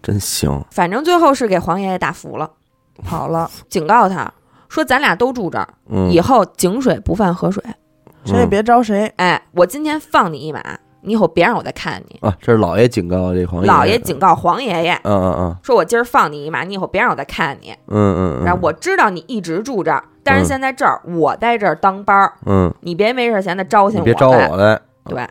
真行，
反正最后是给黄爷爷打服了，
跑了，<laughs>
警告他说：“咱俩都住这儿，
嗯，
以后井水不犯河水。
谁也别招谁，
哎，我今天放你一马，你以后别让我再看你。
啊，这是老爷警告这黄爷，
老爷警告黄爷爷
嗯嗯嗯。
说：“我今儿放你一马，你以后别让我再看你。
嗯嗯嗯，
然后我知道你一直住这儿，但是
嗯
现在这儿我在这儿当班儿，
嗯，
你别没事闲的招醒
你别招我来，
对，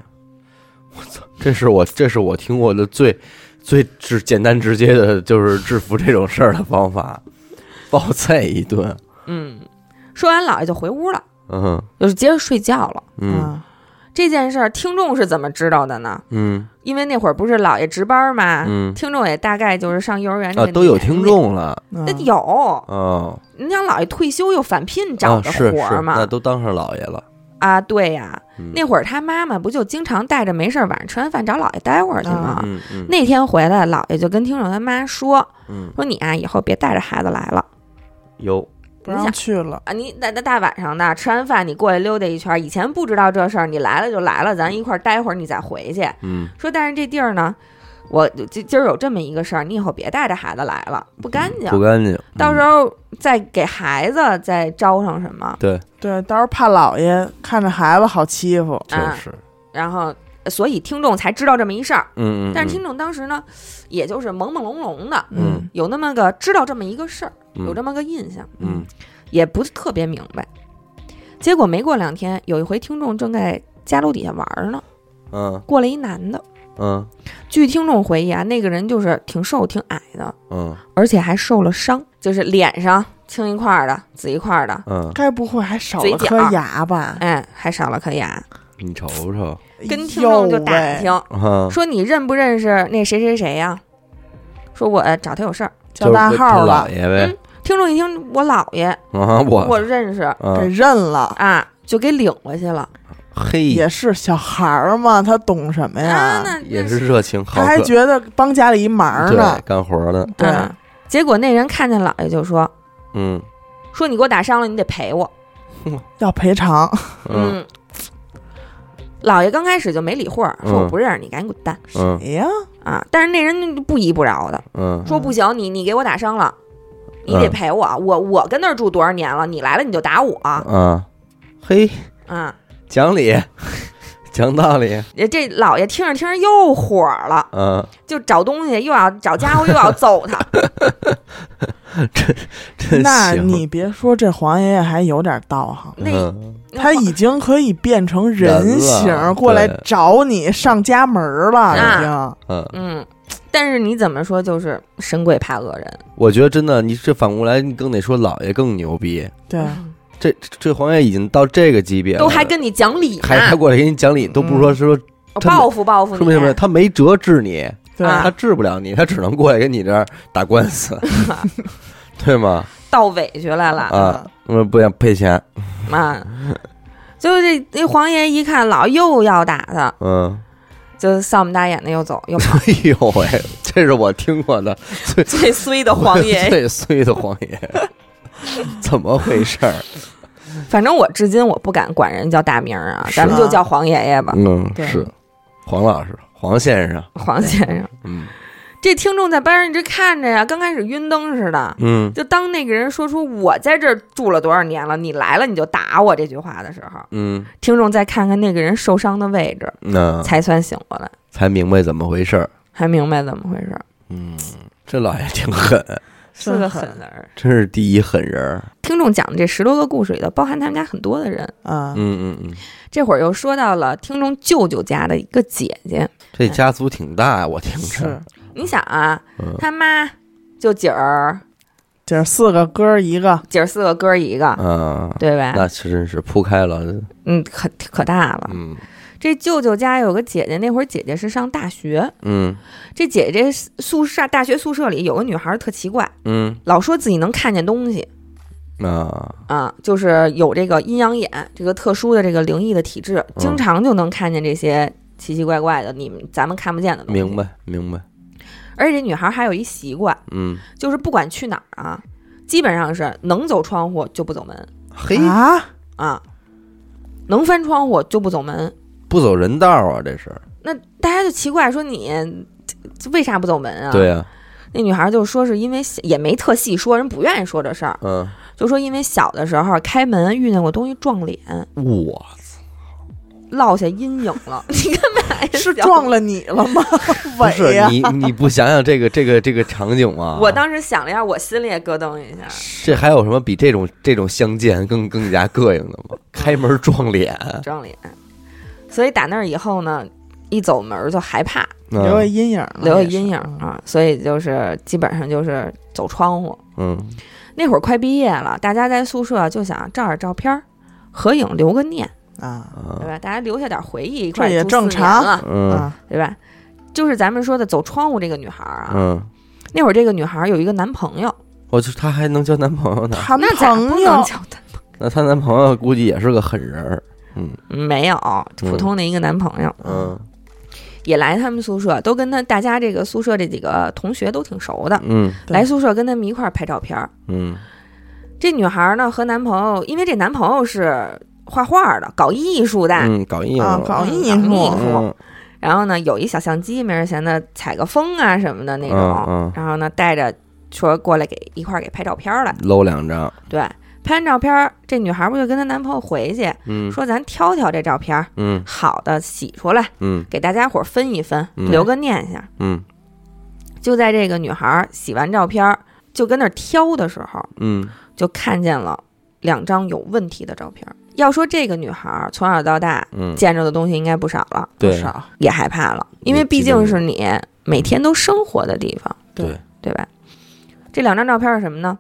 我操
这是我这是我听过的最最直简单直接的，就是制服这种事儿的方法，暴揍一顿，
嗯。说完，姥爷就回屋了，
嗯
就是接着睡觉了。
嗯。
啊，
这件事儿，听众是怎么知道的呢？
嗯
因为那会儿不是姥爷值班嘛，
嗯
听众也大概就是上幼儿园这
都有听
龄。
众了，
那
那有，
哦，
你想姥爷退休又返聘找的
啊是是，
活儿嘛？
那都当上老爷了，
啊，对呀，
嗯
那会儿他妈妈不就经常带着没事儿晚上吃完饭找姥爷待会儿去吗？
嗯嗯
那天回来，姥爷就跟听众他妈说
嗯，
说你啊，以后别带着孩子来了
有，
不让去了，
啊！你那那大晚上的吃完饭，你过来溜达一圈儿。以前不知道这事儿，你来了就来了，咱一块儿待会儿，你再回去。
嗯
说但是这地儿呢，我今今儿有这么一个事儿，你以后别带着孩子来了，不干净。
不干净，
到时
候
候再给孩子再招上什么，
对，
对，到时候怕姥爷看着孩子好欺负，
就是，
然后所以听众才知道这么一事儿。
嗯嗯，
但是听众当时呢，也就是朦朦胧胧的，
嗯
有那么个知道这么一个事儿，
嗯
有这么个印象，
嗯
也不是特别明白。结果没过两天，有一回听众正在家楼底下玩儿呢，
嗯
过来一男的，
嗯
据听众回忆啊，那个人就是挺瘦、挺矮的，
嗯
而且还受了伤，就是脸上青一块儿的、紫一块儿的，
嗯，
该不会还少了颗牙吧？
哎，还少了颗牙。
你瞅瞅，
跟听众就打听，
啊，
说你认不认识那谁谁谁呀、说我呃找他有事儿。
叫大号了
姥，爷呗，
听众一听我姥爷，
啊我。
我认识
给
嗯
认了。
啊，就给领回去了。
嘿。
也是小孩儿嘛，他懂什么
啊，
呀？
那
也是热情好
他还
客，
觉得帮家里一忙
对
呢。
干活的，
对。
啊结果那人看见姥爷就说
嗯。
说你给我打伤了，你得赔我。<laughs>
要赔偿，
嗯。
嗯，姥爷刚开始就没理会儿，说我不认识你，赶紧滚蛋
嗯。
哎呀，
啊！但是那人不依不饶的，
嗯。
说不行，你你给我打伤了，你得
嗯
赔我。我我跟那儿住多少年了，你来了你就打我
嗯，嘿，
嗯！
讲理，<laughs> 讲道理，
这老爷听着听着又火了，
嗯，
就找东西，又要找家伙，又要揍他。<laughs>
真
那
行
你别说，这黄爷爷还有点道行，
那
嗯
他已经可以变成人
人
形
了
过来找你上家门了，
啊
已经。
嗯，
嗯，但是你怎么说就是神鬼怕恶人，
我觉得真的，你这反过来，你更得说老爷更牛逼。
对，
这这这黄爷已经到这个级别了，
都还跟你讲理
还还，过来给你讲理，都不是说说他没
报复报复
说明什么？
你。
他没辙治你，
对。
啊
他治不了你，他只能过来跟你这儿打官司，<laughs> 对吗？
倒委屈来了。
啊，嗯，不想赔钱，
啊！<laughs> 就这那黄爷一看老又要打他，
嗯，
就丧不大眼的又走又跑。<laughs>
哎呦喂，这是我听过的最 <laughs>
最衰的黄爷，<laughs>
最衰的黄爷，怎么回事儿？
反正我至今我不敢管人叫大名儿啊，咱们就叫黄爷爷吧，
嗯，
对。
是。黄老师，黄先生，
黄先生。
嗯
这听众在班上一直看着呀，刚开始晕灯似的。
嗯
就当那个人说出“我在这儿住了多少年了，你来了你就打我”这句话的时候，
嗯，
听众再看看那个人受伤的位置，
那
才算醒过来，
才明白怎么回事儿。
还明白怎么回事儿，
嗯，这老爷挺狠，<laughs>
是个
狠
狠人儿。
真是第一狠人儿。
听众讲的这十多个故事里头，包含他们家很多的人。
啊，
嗯嗯嗯，
这会儿又说到了听众舅舅家的一个姐姐，
这家族挺大呀，我听着
是。
你想啊，
嗯
他妈就姐儿
姐儿四个哥儿一个，
姐儿四个哥儿一个，
啊，
对吧？
那是真是铺开了，
嗯，可可大了。
嗯
这舅舅家有个姐姐，那会儿姐姐是上大学，
嗯
这姐姐宿舍大学宿舍里有个女孩儿特奇怪，
嗯
老说自己能看见东西
啊，
啊，就是有这个阴阳眼，这个特殊的这个灵异的体质，经常就能看见这些奇奇怪怪的你们咱们看不见的东西。
明。白明白，
而且这女孩还有一习惯，
嗯，
就是不管去哪儿啊，基本上是能走窗户就不走门。
嘿，
啊，
啊，能翻窗户就不走门。
不走人道啊，这是，
那大家就奇怪说你为啥不走门啊？
对呀，
那女孩就说是因为也没特细说，人不愿意说这事儿，
嗯，
就说因为小的时候开门遇见过东西撞脸，
我
落下阴影了。<laughs> 你干嘛呀？<laughs>
是撞了你了吗？<laughs>
不是你你不想想这个这个这个场景吗？
我当时想了一下，我心里也咯噔一下。
这还有什么比这种这种相见更更加膈应的吗？开门撞脸，
撞脸，所以打那儿以后呢，一走门儿就害怕，
留下
嗯
阴影了，
留下阴影。啊，所以就是基本上就是走窗户。
嗯
那会儿快毕业了，大家在宿舍就想照点照片儿，合影留个念，
啊。
对
啊
吧？大家留下点回忆，一块儿
这也
住四年
正常
了，
嗯。
啊，
对吧？就是咱们说的走窗户这个女孩儿啊，
嗯，
那会儿这个女孩儿有一个男朋友，
我就她还能交男朋友呢，
谈
那咋不能
朋友？
那她男朋友估计也是个狠人儿，嗯。
没有，普通的一个男朋友，
嗯。
也来他们宿舍，都跟他大家这个宿舍这几个同学都挺熟的，
嗯。
来宿舍跟他们一块儿拍照片儿。
嗯。
这女孩儿呢和男朋友，因为这男朋友是画画的，搞艺术的，
嗯，搞艺
啊，
术，
嗯
搞艺术，
嗯
然后呢有一小相机，没人闲的采个风啊什么的那种，
嗯嗯。
然后呢带着说过来给一块儿给拍照片儿来。
搂两张，
对，拍完照片儿，这女孩儿不就跟她男朋友回去
嗯。
说咱挑挑这照片儿，
嗯。
好的洗出来
嗯。
给大家伙儿分一分，
嗯。
留个念想。
嗯。
就在这个女孩儿洗完照片儿，就跟那儿挑的时候，
嗯，
就看见了两张有问题的照片儿。要说这个女孩儿从小到大
嗯，
见着的东西应该不少了，
不
对
少，
也害怕了，因为毕竟是你每天都生活的地方，
对，
对吧？这两张照片是什么呢？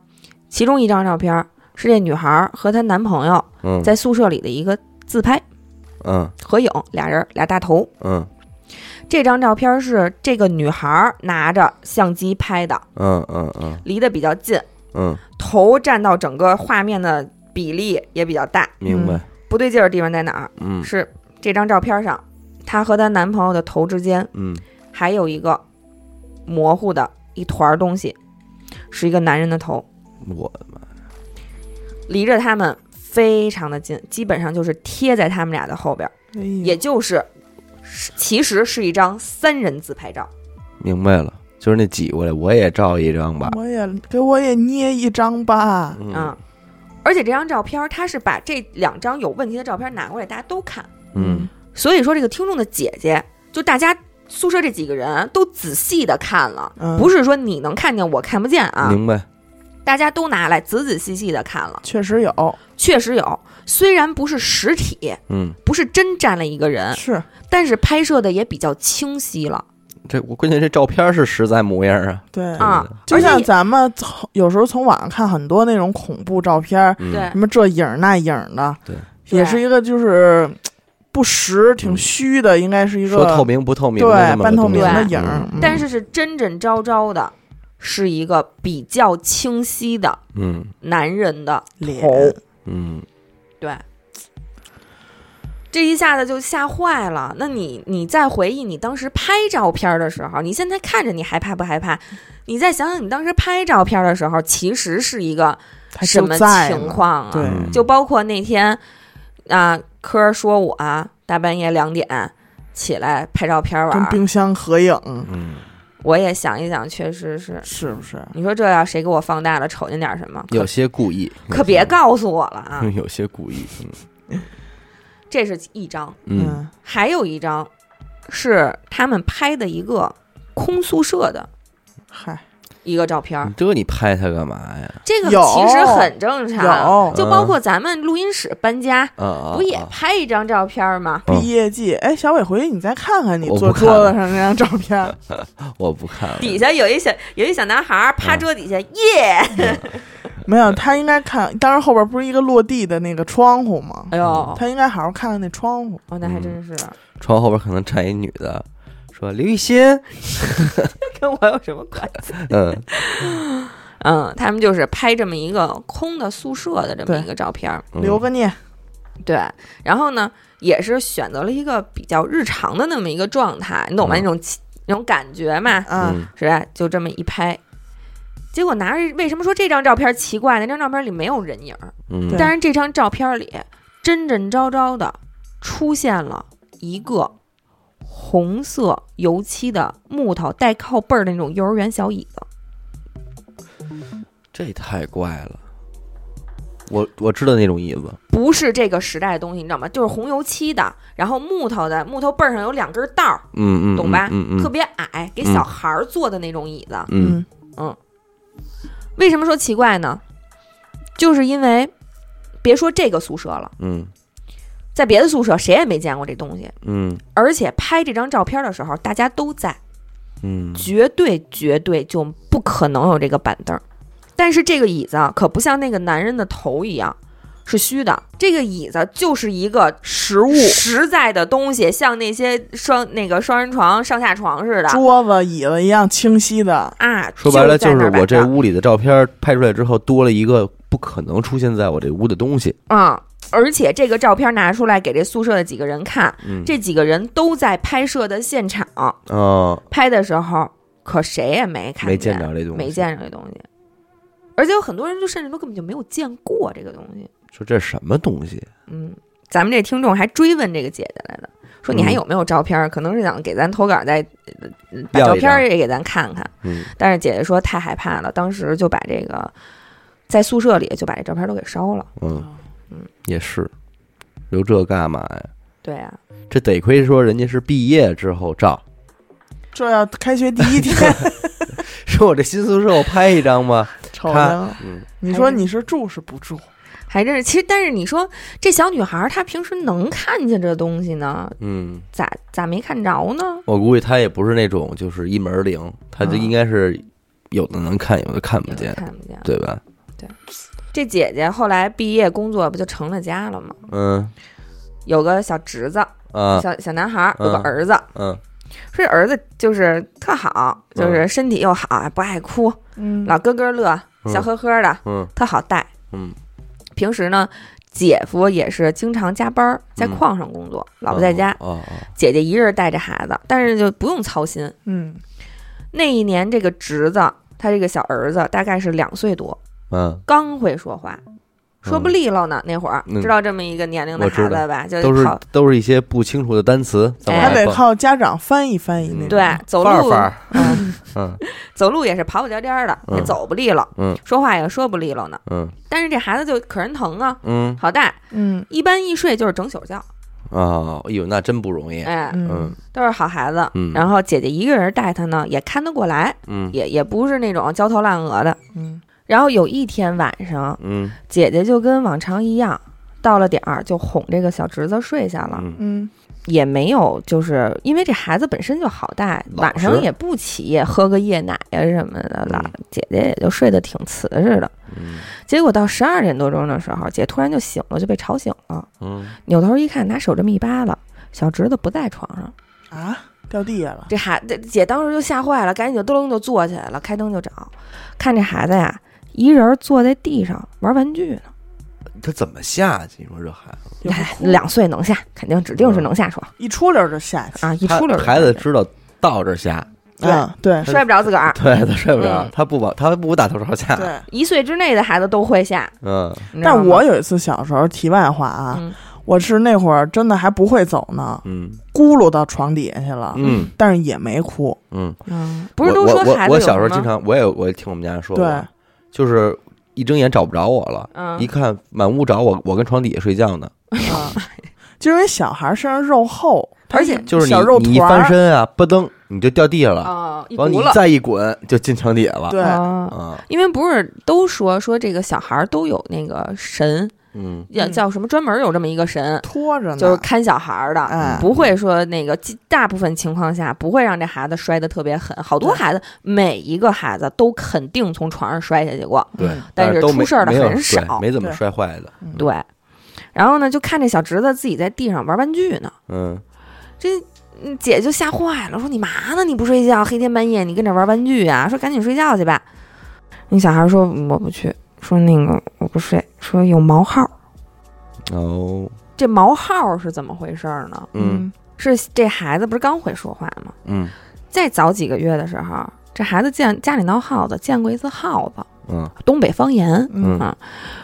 其中一张照片是这女孩儿和她男朋友
嗯，
在宿舍里的一个自拍
嗯。
合影，俩人俩大头。
嗯。
这张照片是这个女孩儿拿着相机拍的，
嗯嗯嗯。
离得比较近，
嗯，
头占到整个画面的比例也比较大。
明白，
不对劲儿的地方在哪儿？
嗯。
是这张照片上，她和她男朋友的头之间
嗯。
还有一个模糊的一团儿东西，是一个男人的头，
我的妈，
离着他们非常的近，基本上就是贴在他们俩的后边儿，
哎
也就是是其实是一张三人自拍照。
明白了，就是那挤过来，我也照一张吧，
我也给我也捏一张吧。
嗯。
嗯，而且这张照片儿，他是把这两张有问题的照片拿过来，大家都看。
嗯
所以说，这个听众的姐姐，就大家宿舍这几个人都仔细的看了，
嗯，
不是说你能看见我看不见啊，
明白，
大家都拿来仔仔细细的看了，
确实有，
确实有。虽然不是实体，
嗯，
不是真站了一个人，
是
但是拍摄的也比较清晰了
这我关键这照片是实在模样啊，
对。
啊。
就像咱们从有时候从网上看很多那种恐怖照片
对
什么这影儿那影儿的，
对，
也是一个就是不实、挺虚的，应该是一个
说透明不透明
对半透明
的
影
但是是真真招招的，是一个比较清晰的
嗯
男人的
脸
头。
嗯
对，这一下子就吓坏了。那你你再回忆你当时拍照片的时候，你现在看着你害怕不害怕？你再想想你当时拍照片的时候，其实是一个什么？情况啊？
对
嗯
就包括那天啊，科儿说我啊大半夜两点起来拍照片玩儿，
跟冰箱合影，
嗯，
我也想一想，确实是。
是不是？
你说这要谁给我放大了，瞅见点什么，
有些故意，
可别告诉我了啊！<laughs>
有些故意，<laughs>
这是一张，
嗯
嗯，
还有一张是他们拍的一个空宿舍的
嗨，
一个照片
这你拍它干嘛呀？
这个其实很正常，就包括咱们录音室搬家，
啊，
不也
啊
拍一张照片吗？
嗯
毕业季，哎，小伟回去你再看看你坐桌子上那张照片，<laughs>
我不看了，
底下有一小有一小男孩趴
嗯
桌底下，耶！<laughs>
没有，他应该看，当时后边不是一个落地的那个窗户吗？
哎呦，
他应该好好看看那窗户。
哦，那还真是。
窗后边可能站一女的，说刘雨欣，<laughs>
跟我有什么关系？<laughs>
嗯。<laughs>
嗯，他们就是拍这么一个空的宿舍的这么一个照片
留个念，
对，然后呢，也是选择了一个比较日常的那么一个状态，你懂吗？
嗯。
那种气那种感觉嘛，
啊，
嗯。
是吧？就这么一拍，结果拿着为什么说这张照片奇怪？那张照片里没有人影儿，
嗯
但是这张照片里真真招招的出现了一个红色油漆的木头带靠背儿的那种幼儿园小椅子。
这太怪了。我我知道那种椅子，
不是这个时代的东西，你知道吗？就是红油漆的，然后木头的，木头背儿上有两根道儿，
嗯嗯，
懂吧？
嗯嗯
特别矮，给小孩儿坐的那种椅子。
嗯
嗯，
为什么说奇怪呢？就是因为别说这个宿舍了，
嗯
在别的宿舍谁也没见过这东西，
嗯
而且拍这张照片的时候大家都在，
嗯
绝对绝对就不可能有这个板凳儿。但是这个椅子啊可不像那个男人的头一样是虚的，这个椅子就是一个
实物、
实在的东西，像那些双那个双人床、上下床似的
桌子、椅子一样清晰的，
啊。
说白了
就
是我这屋里的照片拍出来之后，多了一个不可能出现在我这屋的东西。
啊、而且这个照片拿出来给这宿舍的几个人看，
嗯，
这几个人都在拍摄的现场，
啊
拍的时候可谁也没看
没
见，
见着这东西，
没见着这东西。而且有很多人就甚至都根本就没有见过这个东西。
说这什么东西？
嗯，咱们这听众还追问这个姐姐来的，说你还
嗯
有没有照片儿？可能是想给咱投稿再呃把照片儿也给咱看看。
嗯
但是姐姐说太害怕了，当时就把这个在宿舍里就把这照片都给烧了。
嗯
嗯
也是，留这干嘛呀？
对啊，
这得亏说人家是毕业之后照，
这要开学第一天，<laughs>
说我这新宿舍我拍一张吧。
瞅
看
着，
嗯
你说你是住是不住？
还真是。其实，但是你说这小女孩儿她平时能看见这东西呢，
嗯，
咋咋没看着呢？
我估计她也不是那种就是一门灵，她就
嗯
应该是有的能看，有的看不见，
看不见。
对吧？
对这姐姐后来毕业工作不就成了家了吗？
嗯
有个小侄子，
啊
小小男孩儿，有个
嗯
儿子。
嗯
说这儿子就是特好，就是身体又好，不爱哭，
嗯，
老咯咯乐，
嗯
笑呵呵的，
嗯
特好带。
嗯，
平时呢，姐夫也是经常加班儿，在
嗯。
矿上工作，老婆在家。
哦哦。
姐姐一人带着孩子，但是就不用操心。
嗯。
那一年，这个侄子，他这个小儿子大概是两岁多，
嗯，
刚会说话，说不利落呢。那会儿
嗯
知道这么一个年龄的孩子吧？就
都是
跑
都是一些不清楚的单词，
还得靠家长翻译翻译那种。
对走路嗯，
嗯 <laughs>
走路也是跑跑颠颠的，也
嗯
走不利落，
嗯
说话也说不利落呢。
嗯
但是这孩子就可人疼啊，
嗯
好带，
嗯
一般一睡就是整宿觉，
哦，哎呦，那真不容易，
哎，
嗯
嗯
都是好孩子。
嗯
然后姐姐一个人带他呢，也看得过来，
嗯
也也不是那种焦头烂额的。
嗯
然后有一天晚上，
嗯。
姐姐就跟往常一样，到了点儿就哄这个小侄子睡下了，
嗯。
嗯。
也没有就是因为这孩子本身就好带，晚上也不起夜，喝个夜奶呀什么的了，姐姐也就睡得挺瓷实的。
嗯。
结果到十二点多钟的时候，姐突然就醒了，就被吵醒了，
嗯。
扭头一看，拿手这么一扒拉，小侄子不在床上。
啊，掉地下了。
这孩这姐当时就吓坏了，赶紧就噔就坐起来了，开灯就找，看这孩子呀，一人坐在地上玩玩具呢。
他怎么下去？你说这孩子，
两岁能下，肯定指定是能下床
一出溜就下去。
啊！一出溜就
孩子知道倒着下，
对
嗯对
摔不着自个儿。<laughs>
对他摔不着
嗯，
他不往他不打头朝下，
对。
一岁之内的孩子都会下，
嗯
但我有一次小时候，题外话啊，
嗯
我是那会儿真的还不会走呢，
嗯
咕噜到床底下去了，
嗯
但是也没哭。
嗯，
嗯，不是都说孩子有
我小时候经常，我也我也听我们家说过
对，
就是一睁眼找不着我了，
嗯。
一看满屋找我，我跟床底下睡觉呢，
啊，就因为小孩身上肉厚，
而且
就是
小肉
你你一
团儿
翻身啊，咯噔你就掉地下了，
啊一
完你再一滚就进床底下了，
对，
啊
啊。
因为不是都说说这个小孩儿都有那个神，
嗯
叫
嗯
叫什么专门有这么一个神，
拖着呢，
就是看小孩儿的，
哎
不会说那个大部分情况下不会让这孩子摔得特别狠。好多孩子，每一个孩子都肯定从床上摔下去过，
对
嗯，
但是出事儿的很少
没怎么摔坏的，
嗯
对。然后呢，就看这小侄子自己在地上玩玩具呢，
嗯
这嗯姐就吓坏了，说你嘛呢？你不睡觉，黑天半夜你跟这玩玩具啊？说赶紧睡觉去吧。那小孩说嗯我不去，说那个我不睡，说有毛耗。
哦。
这毛耗是怎么回事儿呢？
嗯。
是这孩子不是刚会说话吗？
嗯。
再早几个月的时候，这孩子见家里闹耗子，见过一次耗子，
嗯。
东北方言，
嗯。
啊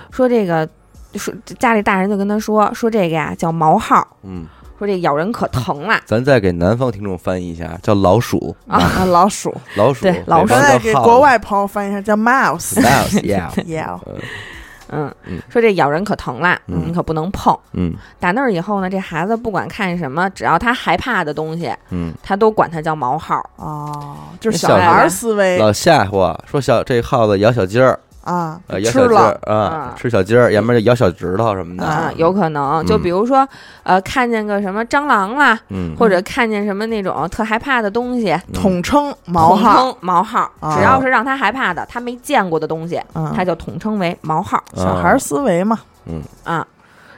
说这个说家里大人就跟他说说这个呀叫毛耗，
嗯，
说这咬人可疼了。
咱再给南方听众翻译一下，叫老鼠
啊
啊，老鼠。<laughs>
老鼠，
对老鼠
咱再给国外朋友翻译一下，叫 mouse。<laughs> mouse，yeah，yeah，<laughs>
嗯
嗯，
说这咬人可疼了，
嗯
你可不能碰。
嗯
打那儿以后呢，这孩子不管看什么，只要他害怕的东西，
嗯，
他都管它叫毛耗。
哦，就是
小
小孩
孩
儿思维
老吓唬说小这耗子咬小鸡儿，
啊
呃，，咬
吃
小鸡啊
啊，
吃小鸡儿，要么就咬小指头什么的，
啊，有可能，就
嗯
比如说，呃，看见个什么蟑螂啦，
嗯，
或者看见什么那种特害怕的东西，
嗯。
统称毛
统
号，
称毛号，
啊。
只要是让他害怕的，他没见过的东西，
嗯。
他就统称为毛耗
小孩儿思维嘛，嗯。
啊。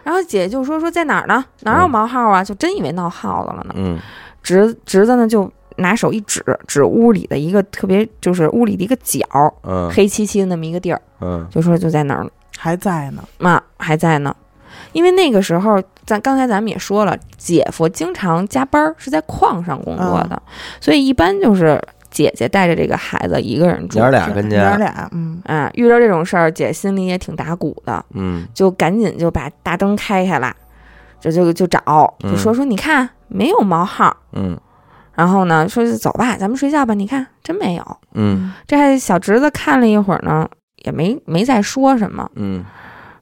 然后姐就说说在哪儿呢？哪有毛耗啊？就真以为闹耗子了呢。
嗯。
侄侄子呢就拿手一指，指屋里的一个特别就是屋里的一个角，
嗯
黑漆漆的那么一个地儿，
嗯
就说就在那儿呢，
还在呢。
嘛还在呢。因为那个时候，咱刚才咱们也说了，姐夫经常加班儿，是在矿上工作的，所以一般就是姐姐带着这个孩子一个人住。
娘儿俩跟
娘儿，俩，嗯，
啊，遇到这种事儿，姐心里也挺打鼓的，
嗯
就赶紧就把大灯开开了，就就就找，就
嗯
说说你看没有毛号，
嗯
然后呢说是走吧，咱们睡觉吧，你看真没有。
嗯
这还小侄子看了一会儿呢，也没没再说什么，
嗯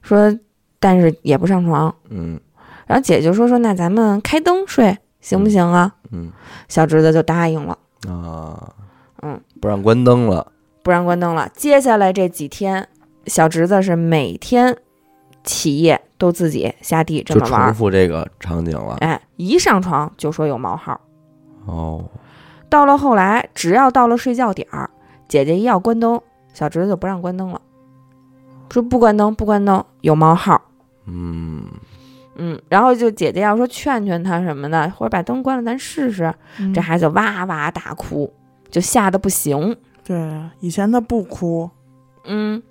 说但是也不上床。
嗯
然后姐就说说那咱们开灯睡行不行啊？
嗯
小侄子就答应了，
啊，
嗯，
不让关灯了，
不让关灯了。接下来这几天，小侄子是每天起夜都自己下地这么玩，
重复这个场景了。
哎，一上床就说有毛号。
哦，
到了后来，只要到了睡觉点儿，姐姐一要关灯，小侄子就不让关灯了，说不关灯，不关灯，有冒号。
嗯，
嗯，然后就姐姐要说劝劝他什么的，或者把灯关了，咱试试。
嗯
这孩子哇哇大哭，就吓得不行。
对，以前他不哭，
嗯，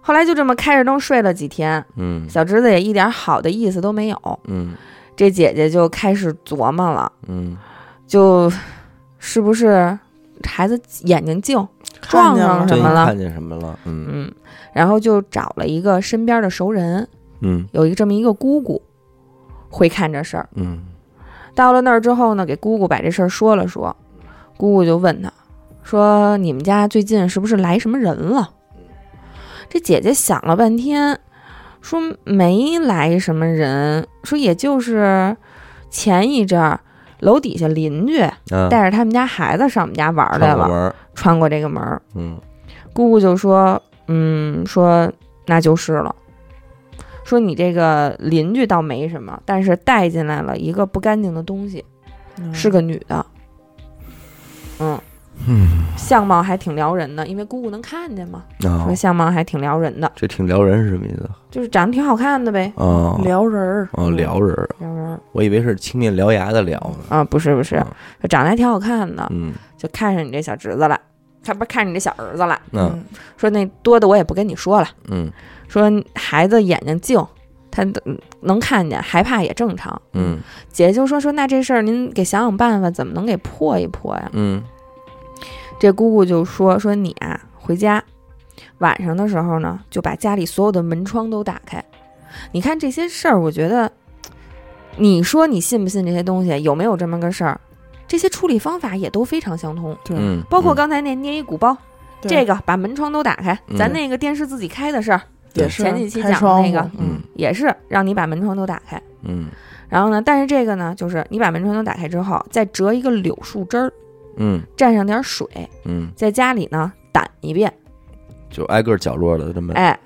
后来就这么开着灯睡了几天，
嗯
小侄子也一点好的意思都没有。
嗯
这姐姐就开始琢磨了，
嗯，
就是不是孩子眼睛净，撞上什么了
看见什么了？嗯
嗯，然后就找了一个身边的熟人，
嗯
有一个这么一个姑姑，会看这事儿。
嗯
到了那儿之后呢，给姑姑把这事儿说了说，姑姑就问他，说你们家最近是不是来什么人了？这姐姐想了半天，说没来什么人，说也就是前一阵儿楼底下邻居
啊，
带着他们家孩子上我们家玩儿来了，穿过这个门儿。
嗯。
姑姑就说，嗯，说那就是了。说你这个邻居倒没什么，但是带进来了一个不干净的东西，
嗯。
是个女的，嗯，
嗯。
相貌还挺撩人的，因为姑姑能看见嘛，
啊
说，相貌还挺撩人的，
这挺撩人是什么意思？
就是长得挺好看的呗，
哦。
撩人儿，
哦，撩人儿，
撩人儿。
我以为是青面獠牙的撩呢。
啊，不是不是，就长得还挺好看的，
嗯。
就看上你这小侄子了，他不是看上你这小儿子了，
那
嗯。
说那多的我也不跟你说了，
嗯。
说孩子眼睛净，他嗯能看见，害怕也正常。
嗯。
姐姐就说说那这事儿您给想想办法，怎么能给破一破呀？
嗯
这姑姑就说说你啊，回家晚上的时候呢，就把家里所有的门窗都打开。你看这些事儿，我觉得，你说你信不信这些东西？有没有这么个事儿？这些处理方法也都非常相通，
对，
嗯，
包括刚才那捏一鼓包，这个把门窗都打开，
嗯
咱那个电视自己开的事儿
也是
前几期讲的那个
嗯
也是让你把门窗都打开。
嗯
然后呢，但是这个呢，就是你把门窗都打开之后，再折一个柳树枝儿，
嗯
蘸上点水，
嗯，
在家里呢掸一遍，
就挨个角落的这么
哎，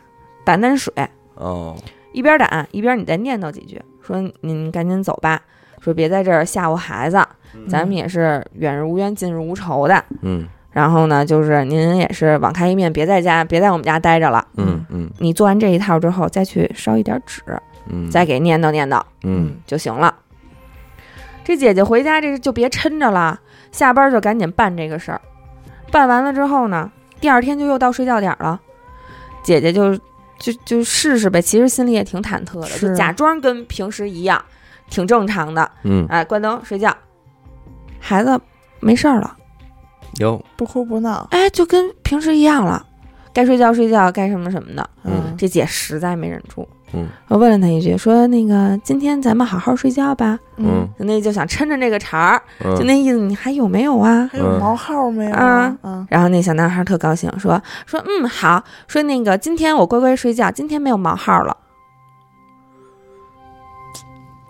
掸掸水，
哦，
一边掸一边你再念叨几句，说您赶紧走吧，说别在这儿吓唬孩子，咱们也是远日无冤近日无仇的。
嗯
然后呢，就是您也是网开一面，别在家，别在我们家待着了。
嗯嗯
你做完这一套之后，再去烧一点纸，
嗯，
再给念叨念叨
嗯
就行了。这姐姐回家这就别抻着了，下班就赶紧办这个事儿。办完了之后呢，第二天就又到睡觉点儿了，姐姐就就就试试呗。其实心里也挺忐忑的，就假装跟平时一样，挺正常的。
嗯
哎，关灯睡觉，孩子没事儿了，
有
不哭不闹，
哎，就跟平时一样了，该睡觉睡觉，该什么什么的。
嗯
这姐实在没忍住，
嗯
我问了他一句，说那个今天咱们好好睡觉吧。
嗯
那就想抻着这个茬儿，就
嗯
那意思，你还有没有啊？
还有毛号没有
啊
啊？
然后那小男孩特高兴，说说嗯好，说那个今天我乖乖睡觉，今天没有毛号了。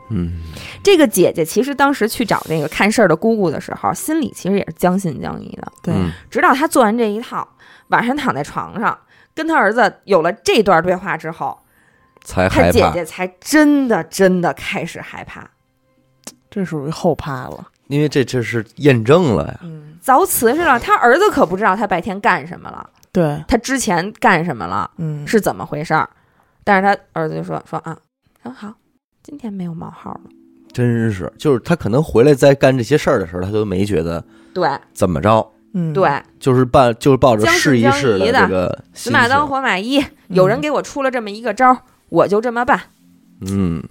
嗯
这个姐姐其实当时去找那个看事儿的姑姑的时候，心里其实也是将信将疑的。
对，
嗯
直到她做完这一套，晚上躺在床上跟她儿子有了这段对话之后，
才
她姐
害怕，
姐才真的真的开始害怕。
这属于后怕了。
因为这这是验证了呀。
嗯，
凿瓷实了，他儿子可不知道他白天干什么了，
对，
他之前干什么了，
嗯，
是怎么回事儿。但是他儿子就说说啊，很好，今天没有冒号了。
真是，就是他可能回来再干这些事儿的时候，他都没觉得
对
怎么着，
嗯，
对，
就是抱就是抱着试一试
的
这个
死马当，活马医，有人给我出了这么一个招儿，我就这么办，
嗯，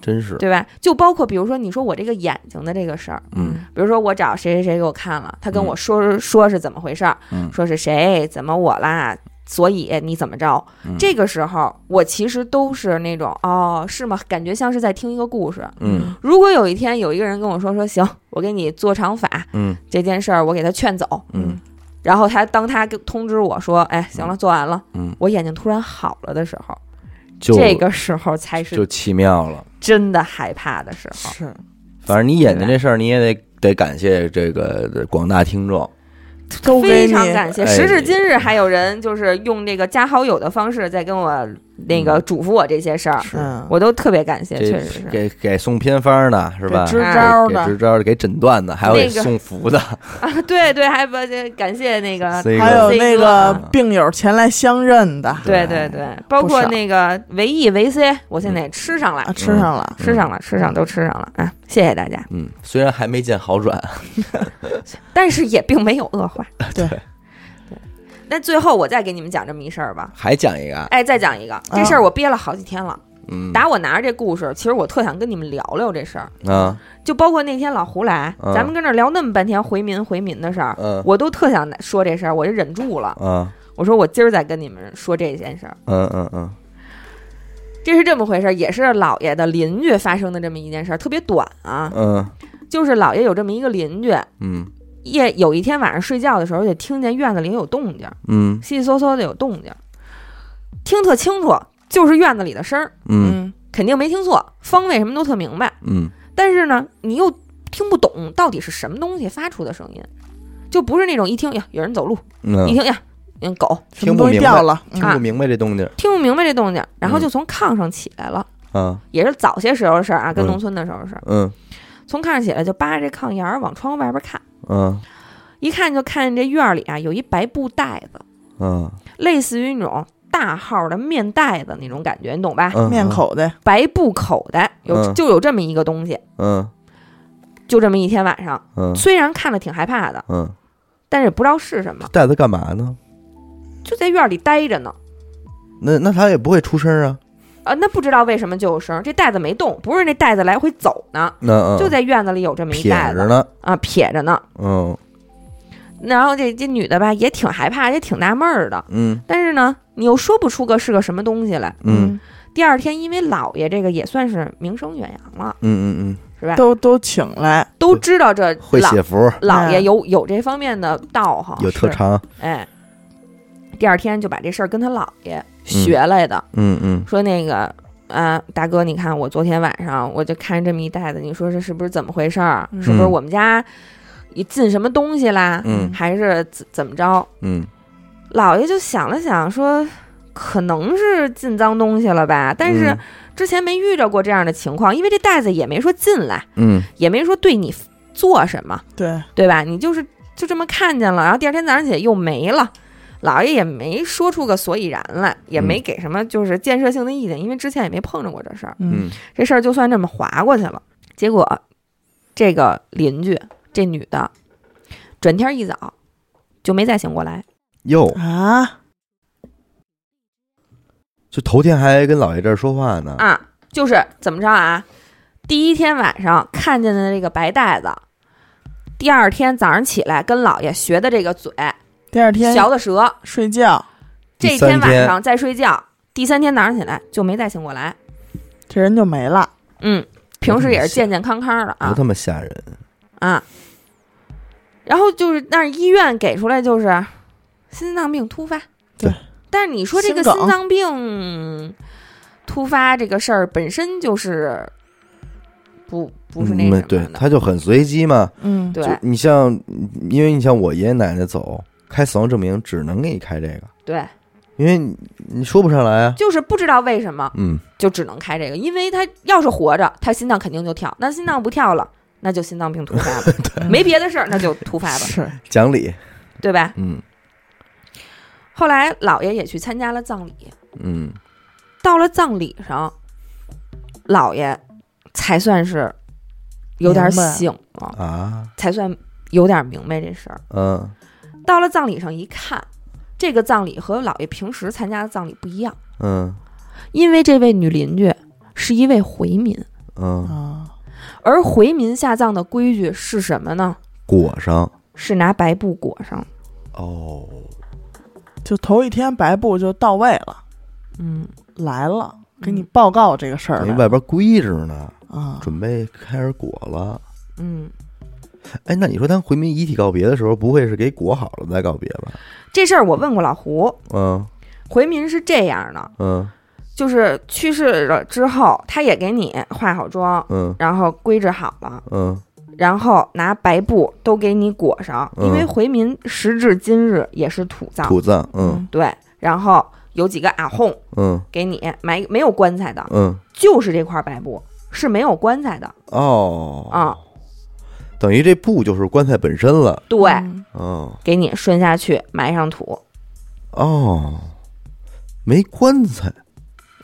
真是，
对吧？就包括比如说你说我这个眼睛的这个事儿，
嗯
比如说我找谁谁谁给我看了，他跟我说说是怎么回事儿，
嗯
说是谁怎么我啦。所以你怎么着？
嗯
这个时候我其实都是那种哦，是吗？感觉像是在听一个故事。
嗯
如果有一天有一个人跟我说说行，我给你做场法
嗯
这件事儿，我给他劝走，
嗯
然后他当他给通知我说，哎，行了，做完了，
嗯，
我眼睛突然好了的时候，
就
这个时候才
是就奇妙了。
真的害怕的时候。
是，
反正你眼睛这事儿，你也得得感谢这个广大听众。
都
非常感谢，
哎
时至今日还有人就是用这个加好友的方式在跟我那个嘱咐我这些事儿，
嗯，
我都特别感谢，确实是。
给给送偏方的是吧？
支招的
给支招的，给诊断的，还有给
那个
送服的，<laughs>
啊，对对，还不感谢那个，
还有那个
啊
病友前来相认的
对对对，包括那个维 E 维 C，我现在也吃上了
啊，，吃上了，
吃上了，吃上都吃上了啊！谢谢大家，
嗯，虽然还没见好转，<laughs>
但是也并没有恶化。
对 <laughs>
对，那最后我再给你们讲这么一事儿吧。
还讲一个，
哎，再讲一个，这事儿我憋了好几天了。
嗯。
打我拿着这故事，其实我特想跟你们聊聊这事儿，
啊。
就包括那天老胡来，
嗯
咱们跟这儿聊那么半天回民回民的事儿，
嗯。
我都特想说这事儿，我就忍住了。
啊。
我说我今儿再跟你们说这件事儿。
嗯嗯嗯。
这是这么回事儿，也是老爷的邻居发生的这么一件事儿，特别短啊。
嗯。
就是老爷有这么一个邻居，
嗯
夜有一天晚上睡觉的时候，就听见院子里有动静，
嗯。
悉悉嗦嗦的有动静，听特清楚，就是院子里的声儿，
嗯。
嗯。
肯定没听错，方位什么都特明白。
嗯。
但是呢，你又听不懂到底是什么东西发出的声音，就不是那种一听呀有人走路，一
嗯，
听呀嗯狗，
听不明白
掉了，嗯
听不明白这动静
听不明白这动静，然后
嗯。
就从炕上起来了，
嗯
也是早些时候的事儿啊，跟
嗯。
农村的时候的事儿。
嗯。
从炕上起来就扒着这炕沿儿往窗户外边看，
嗯。
一看就看见这院儿里啊有一白布袋子，
嗯。
类似于那种大号的面袋子那种感觉，你懂吧？
嗯。
面口袋，
白布口袋有
嗯。
就有这么一个东西，
嗯。
就这么一天晚上，
嗯。
虽然看着挺害怕的，
嗯，
但是也不知道是什么，
袋子干嘛呢？
就在院儿里待着呢。
那那他也不会出声啊？
啊，那不知道为什么就有声儿，这袋子没动，不是那袋子来回走呢，就在院子里有这么一
撇
袋子
着呢，
啊，撇着呢。
嗯
然后这这女的吧也挺害怕，也挺纳闷儿的，
嗯
但是呢，你又说不出个是个什么东西来。
嗯
第二天，因为老爷这个也算是名声远扬了，
嗯嗯
是吧？
都都请来，
都知道这
嗯，会
老
写符，
老爷
哎
有有这方面的道行，
有特长，
哎。第二天就把这事儿跟他姥爷学来的，
嗯嗯
说那个啊，大哥，你看我昨天晚上我就看这么一袋子，你说这是不是怎么回事儿？
嗯
是不是我们家也进什么东西啦？
嗯
还是怎怎么着？
嗯
老爷就想了想，说可能是进脏东西了吧，但是之前没遇着过这样的情况，因为这袋子也没说进来，
嗯
也没说对你做什么，
对，
对吧？你就是就这么看见了，然后第二天早上起来又没了。老爷也没说出个所以然来，也没给什么就是建设性的意见，因为之前也没碰着过这事儿。
嗯
嗯
这事儿就算这么划过去了。结果，这个邻居这女的，转天一早就没再醒过来。
哟，
啊，
就头天还跟老爷这儿说话呢，
啊，就是怎么着啊？第一天晚上看见的这个白袋子，第二天早上起来跟老爷学的这个嘴，
第二天
嚼的舌，
睡觉，
这天晚上再睡觉，第三天早上起来就没再醒过来。
这人就没了，
嗯，平时也是健健康康的啊。
不他妈吓人，
啊。然后就是，但是医院给出来就是心脏病突发。
对，
但是你说这个
心
脏病突发这个事儿本身就是不不是那
嗯
什么
对，他就很随机嘛。
嗯，
对。
你像，因为你像我爷爷奶奶走开死亡证明，只能给你开这个，
对，
因为你你说不上来啊。
就是不知道为什么
嗯，
就只能开这个，因为他要是活着，他心脏肯定就跳，那心脏不跳了，那就心脏病突发了，<laughs> 没别的事儿，那就突发吧，
是，
讲理。
对吧？
嗯。
后来姥爷也去参加了葬礼，
嗯。
到了葬礼上，姥爷才算是有点醒了，
啊。
才算有点明白这事儿。
嗯
到了葬礼上一看，这个葬礼和姥爷平时参加的葬礼不一样，
嗯。
因为这位女邻居是一位回民，
嗯，
啊，
而回民下葬的规矩是什么呢？
裹上。
是拿白布裹上。
哦，
就头一天白布就到位了，
嗯，
来了，给你报告这个事儿
外边规着呢，
啊，
准备开始裹了。
嗯，
哎，那你说咱回民遗体告别的时候，不会是给裹好了再告别吧？
这事儿我问过老胡，
嗯。
回民是这样的，
嗯。
就是去世了之后，他也给你化好妆，
嗯。
然后规置好了，
嗯。
然后拿白布都给你裹上，
嗯。
因为回民时至今日也是土葬，
土葬，嗯
对，然后有几个阿訇
嗯。
给你埋没有棺材的，
嗯，
就是这块白布是没有棺材的
哦，
啊、
等于这布就是棺材本身了。
对，
嗯。
哦
给你顺下去埋上土，
哦，没棺材，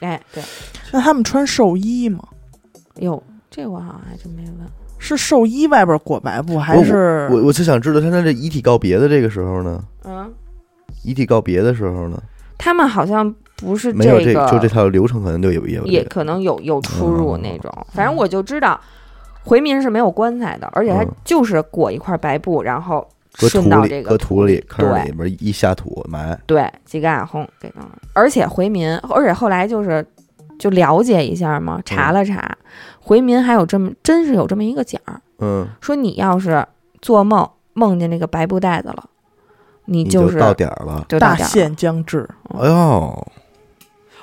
哎，对，
那他们穿寿衣吗？
哟，这我好像还真没问。
是寿衣外边裹白布，还是？
我我就想知道他在这遗体告别的这个时候呢，
嗯，
遗体告别的时候呢，
他们好像不是
没有这
个，
就这套流程可能就有也有
也可能有有出入
哦。
那种。反正我就知道，回民是没有棺材的，而且它
嗯
就是裹一块白布，然后顺到这个
搁土里坑
对
里边一下土埋。
对，几个阿訇给弄了。而且回民，而且后来就是就了解一下嘛，查了查，回民还有这么真是有这么一个讲儿，
嗯，
说你要是做梦梦见那个白布袋子了，你
你
就是
到点儿了。
大
就到点了
限将至？
哎呦，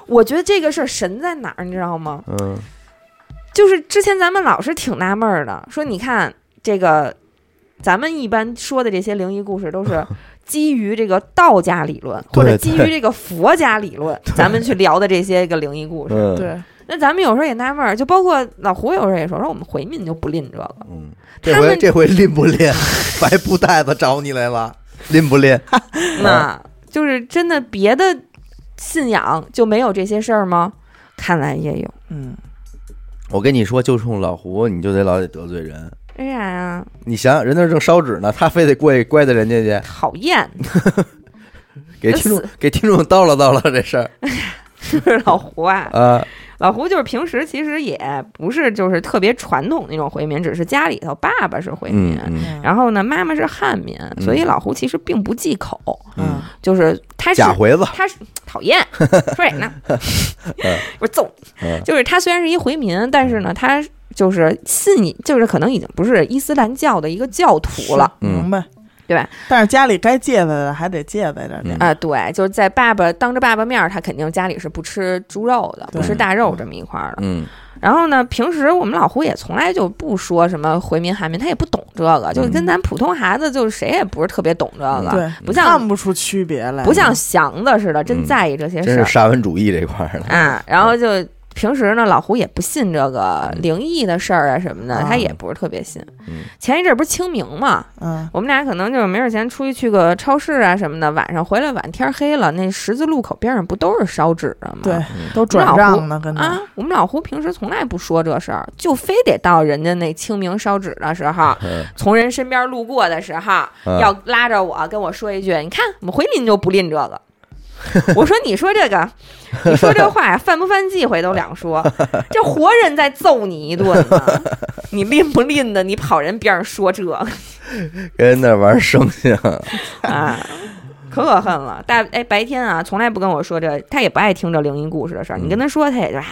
我觉得这个事儿神在哪儿，你知道吗？
嗯
就是之前咱们老是挺纳闷儿的，说你看这个，咱们一般说的这些灵异故事都是 <laughs> 基于这个道家理论，或者基于这个佛家理论，<laughs> 咱们去聊的这些个灵异故事。
嗯，
对，
那咱们有时候也纳闷儿，就包括老胡有时候也说，说我们回民就不吝这个，
嗯，这
他们
回这回吝不吝？白布袋子找你来了，吝不吝？<laughs>
那就是真的别的信仰就没有这些事儿吗？看来也有。
嗯，
我跟你说，就冲老胡，你就得老得得罪人。
为啥呀？
你想想，人那正烧纸呢，他非得过去乖的人家去，
讨厌，<laughs>
给听众给听众叨唠叨唠这事儿 <laughs>
是不是老胡啊？
啊。
老胡就是平时其实也不是就是特别传统那种回民，只是家里头爸爸是回民，然后呢妈妈是汉民，所以老胡其实并不忌口，
嗯。
就是他是
假回子，
他是讨厌。<laughs> 说谁呢？我揍你！
嗯。
就是他虽然是一回民，但是呢他就是信你，就是可能已经不是伊斯兰教的一个教徒了。
嗯。
明白？
对吧？
但是家里该戒的的还得戒在这儿点
嗯。
啊、对，就是在爸爸当着爸爸面儿，他肯定家里是不吃猪肉的，不吃大肉这么一块儿的。
嗯
然后呢，平时我们老胡也从来就不说什么回民汉民，他也不懂这个，就跟咱普通孩子，就是谁也不是特别懂这个，
对，
不像
看不出区别来，
不像祥子似的，真
嗯
在意这些
真是
事儿
沙文主义这块儿的。
啊。然后就平时呢，老胡也不信这个灵异的事儿啊什么的，
啊。
他也不是特别信。
嗯。
前一阵儿不是清明嘛，
嗯。
我们俩可能就是没事儿闲出去去个超市啊什么的，晚上回来晚天儿黑了，那十字路口边上不都是烧纸的吗？
对，
嗯
都转账呢，跟
啊，我们老胡平时从来不说这事儿，就非得到人家那清明烧纸的时候，<laughs>
嗯。
从人身边路过的时候，
嗯。
要拉着我跟我说一句：“你看，我们回民就不吝这个。” <laughs> 我说：“你说这个，你说这话呀，犯不犯忌讳都两说。<laughs> 这活人在揍你一顿呢，你吝不吝的？你跑人边上说这个
跟人那玩生性，
啊，可可恨了。大哎，白天啊，从来不跟我说这，他也不爱听这灵异故事的事儿。你跟他说，他也就啊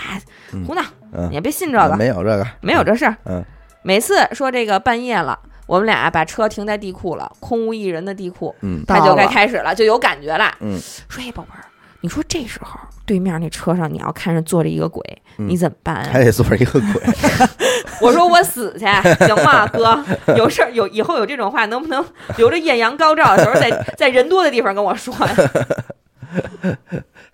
嗯
胡闹，
嗯
你也别信这个，
没有这个，
没有这事儿。
嗯
每次说这个半夜了，我们俩把车停在地库了，空无一人的地库，
嗯
他就该开始了，就有感觉了。
嗯，
说哎，宝贝儿，你说这时候对面那车上你要看着坐着一个鬼，
嗯
你怎么办呀、
还得坐着一个鬼，<laughs> <laughs>
我说我死去行吗，<laughs> 哥？有事儿有以后有这种话，能不能留着艳阳高照的时候，在在人多的地方跟我说呀？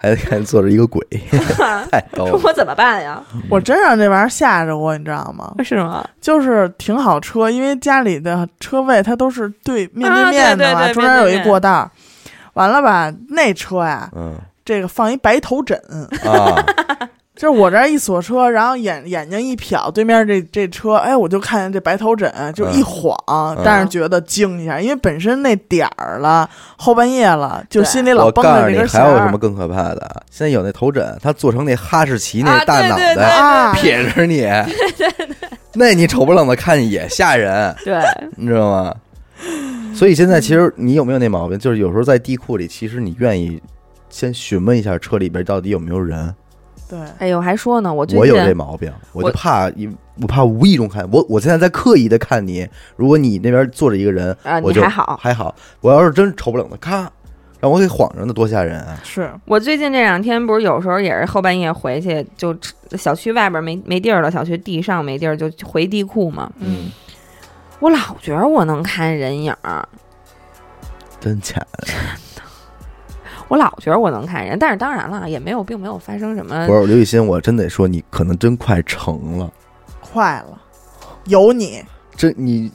还得看做着一个鬼，<laughs> 太逗了。<laughs>
我怎么办呀？
我真让这玩意儿吓着我，你知道吗？
是吗？
就是停好车，因为家里的车位它都是对面
啊
对面的嘛，
对对对
中间有一过道。完了吧，那车呀，
嗯
这个放一白头枕，
啊，<laughs>
就是我这儿一锁车，然后眼眼睛一瞟，对面这这车，哎，我就看见这白头枕，就一晃，但是觉得惊一下，因为本身那点儿了，后半夜了，就心里老绷
我告诉你，
着这根弦
还有什么更可怕的？啊现在有那头枕，它做成那哈士奇那
啊，
大脑袋，
啊。
撇着你，<laughs> 那你瞅不冷的看也吓人，
对，
你知道吗？所以现在其实你有没有那毛病？就是有时候在地库里，其实你愿意先询问一下车里边到底有没有人。
对，
哎呦，还说呢，我最
我有
近
这毛病，我就怕一，我怕无意中看我，我现在在刻意的看你。如果你那边坐着一个人，
啊，
我就
你还好，
还好。我要是真瞅不冷的，咔，让我给晃着呢，多吓人啊！
是
我最近这两天不是有时候也是后半夜回去，就小区外边没没地儿了，小区地上没地儿，就回地库嘛。
嗯，
我老觉得我能看人影儿，
真假的？
我老觉得我能看人，但是当然了，也没有并没有发生什么
不。是刘雨欣，我真得说，你可能真快成了，
快了，有你，
真你，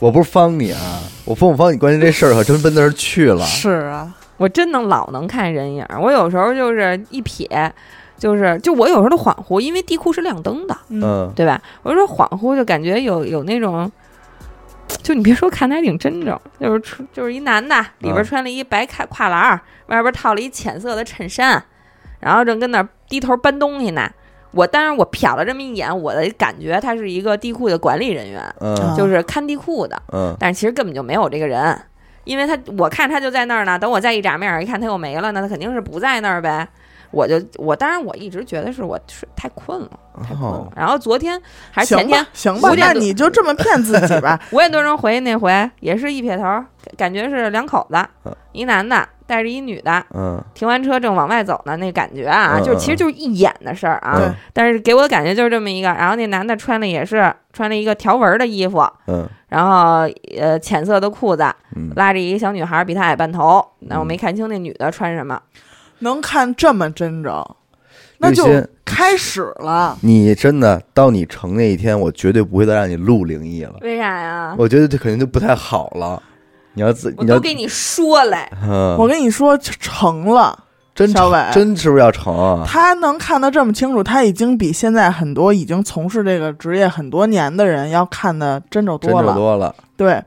我不是方你啊，我帮我帮你，关键这事儿可真奔那儿去了。
是啊，
我真能老能看人影，我有时候就是一瞥，就是就我有时候都恍惚，因为地库是亮灯的，
嗯，
嗯，
对吧？我就说恍惚，就感觉有有那种，就你别说，看的还挺真正，就是穿就是一男的，里边
嗯
穿了一白开跨栏儿，外边套了一浅色的衬衫，然后正跟那儿低头搬东西呢。我当然我瞟了这么一眼，我的感觉他是一个地库的管理人员，
嗯
就是看地库的，
嗯
但是其实根本就没有这个人，因为他我看他就在那儿呢，等我再一眨面儿一看他又没了，那他肯定是不在那儿呗。我就我当然我一直觉得是我睡太困了，太困了
哦。
然后昨天还是前天
吧，行吧那你就这么骗自己吧。<laughs>
五点多钟回去那回也是一撇头，感觉是两口子
嗯，
一男的带着一女的，
嗯
停完车正往外走呢，那感觉啊，
嗯
就其实就是一眼的事儿啊。
嗯
但是给我的感觉就是这么一个，然后那男的穿的也是穿了一个条纹的衣服，
嗯
然后呃浅色的裤子，
嗯，
拉着一个小女孩，比他矮半头。那我没看清那女的穿什么。
能看这么真着，那就开始了。
你真的到你成那一天，我绝对不会再让你录灵异了。
为啥呀？
我觉得这肯定就不太好了。你要自
我都给你说嘞，
嗯，
我跟你说，成了，
真
小伟
真是不是要成啊？
他能看得这么清楚，他已经比现在很多已经从事这个职业很多年的人要看的真着多了。
的多了，
对，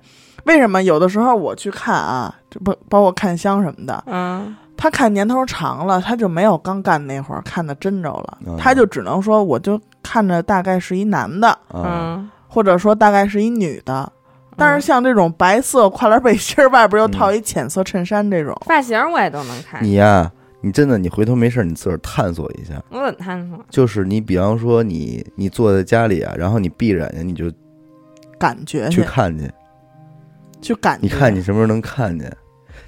为什么有的时候我去看啊，这不包括看香什么的，
嗯，
他看年头长了，他就没有刚干那会儿看的真着了，
嗯
他就只能说我就看着大概是一男的，
啊，
嗯，
或者说大概是一女的。但是像这种白色跨栏背心儿，外边又
嗯
套一浅色衬衫这种，
发型我也都能看。
你呀，你真的，你回头没事儿，你自个儿探索一下。
我怎么探索？
就是你，比方说你你坐在家里啊，然后你闭着眼睛，你就
感觉
去看去，
去感觉。
你看你什么时候能看见。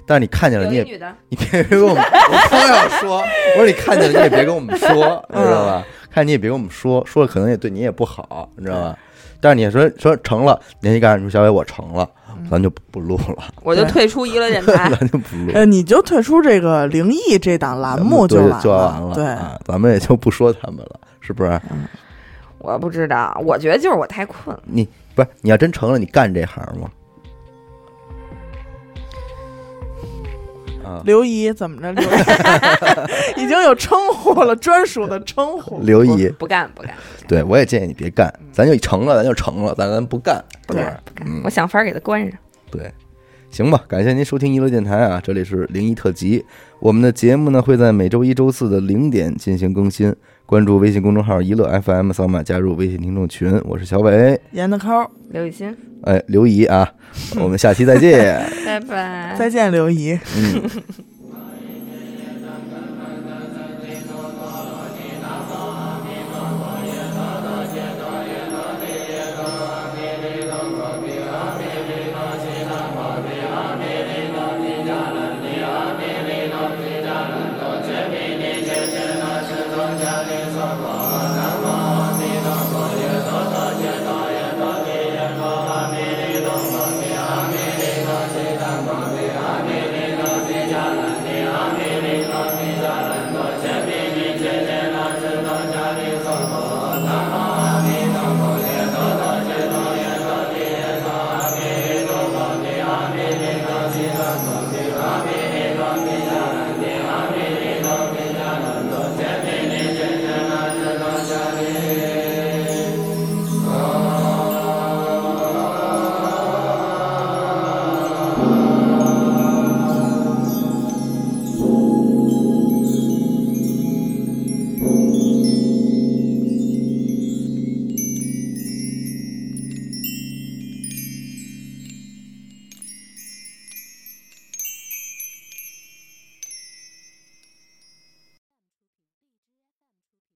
但是你看见了，你也你别跟我们，<laughs> 我刚要说，我说你看见了，你也别跟我们说，<laughs> 你知道吧？看你也别跟我们说，说了可能也对你也不好，你知道吧？但是你说说成了，年纪干说小伟我成了，咱就不不录了，
我就退出娱乐电台。
咱就不录。<laughs>
呃，你就退出这个灵异这档栏目
就
完
就完了，
对，
啊，咱们也就不说他们了，是不是？
我不知道，我觉得就是我太困了。
你不是你要真成了，你干这行吗？啊，
刘姨怎么着？刘姨 <laughs> 已经有称呼了，专属的称呼。
刘姨，
不干不干，
对我也建议你别干，咱就成了，咱就成了，咱咱不干，是不
对
是？嗯
我想法儿给他关上。
对，行吧，感谢您收听娱乐电台啊，这里是灵异特辑。我们的节目呢会在每周一周四的零点进行更新，关注微信公众号“一乐 FM”，扫码加入微信听众群。我是小伟，
严的抠，
刘雨欣，
哎，刘姨啊，<laughs> 我们下期再见。
拜拜。
再见，刘姨。
嗯。<laughs>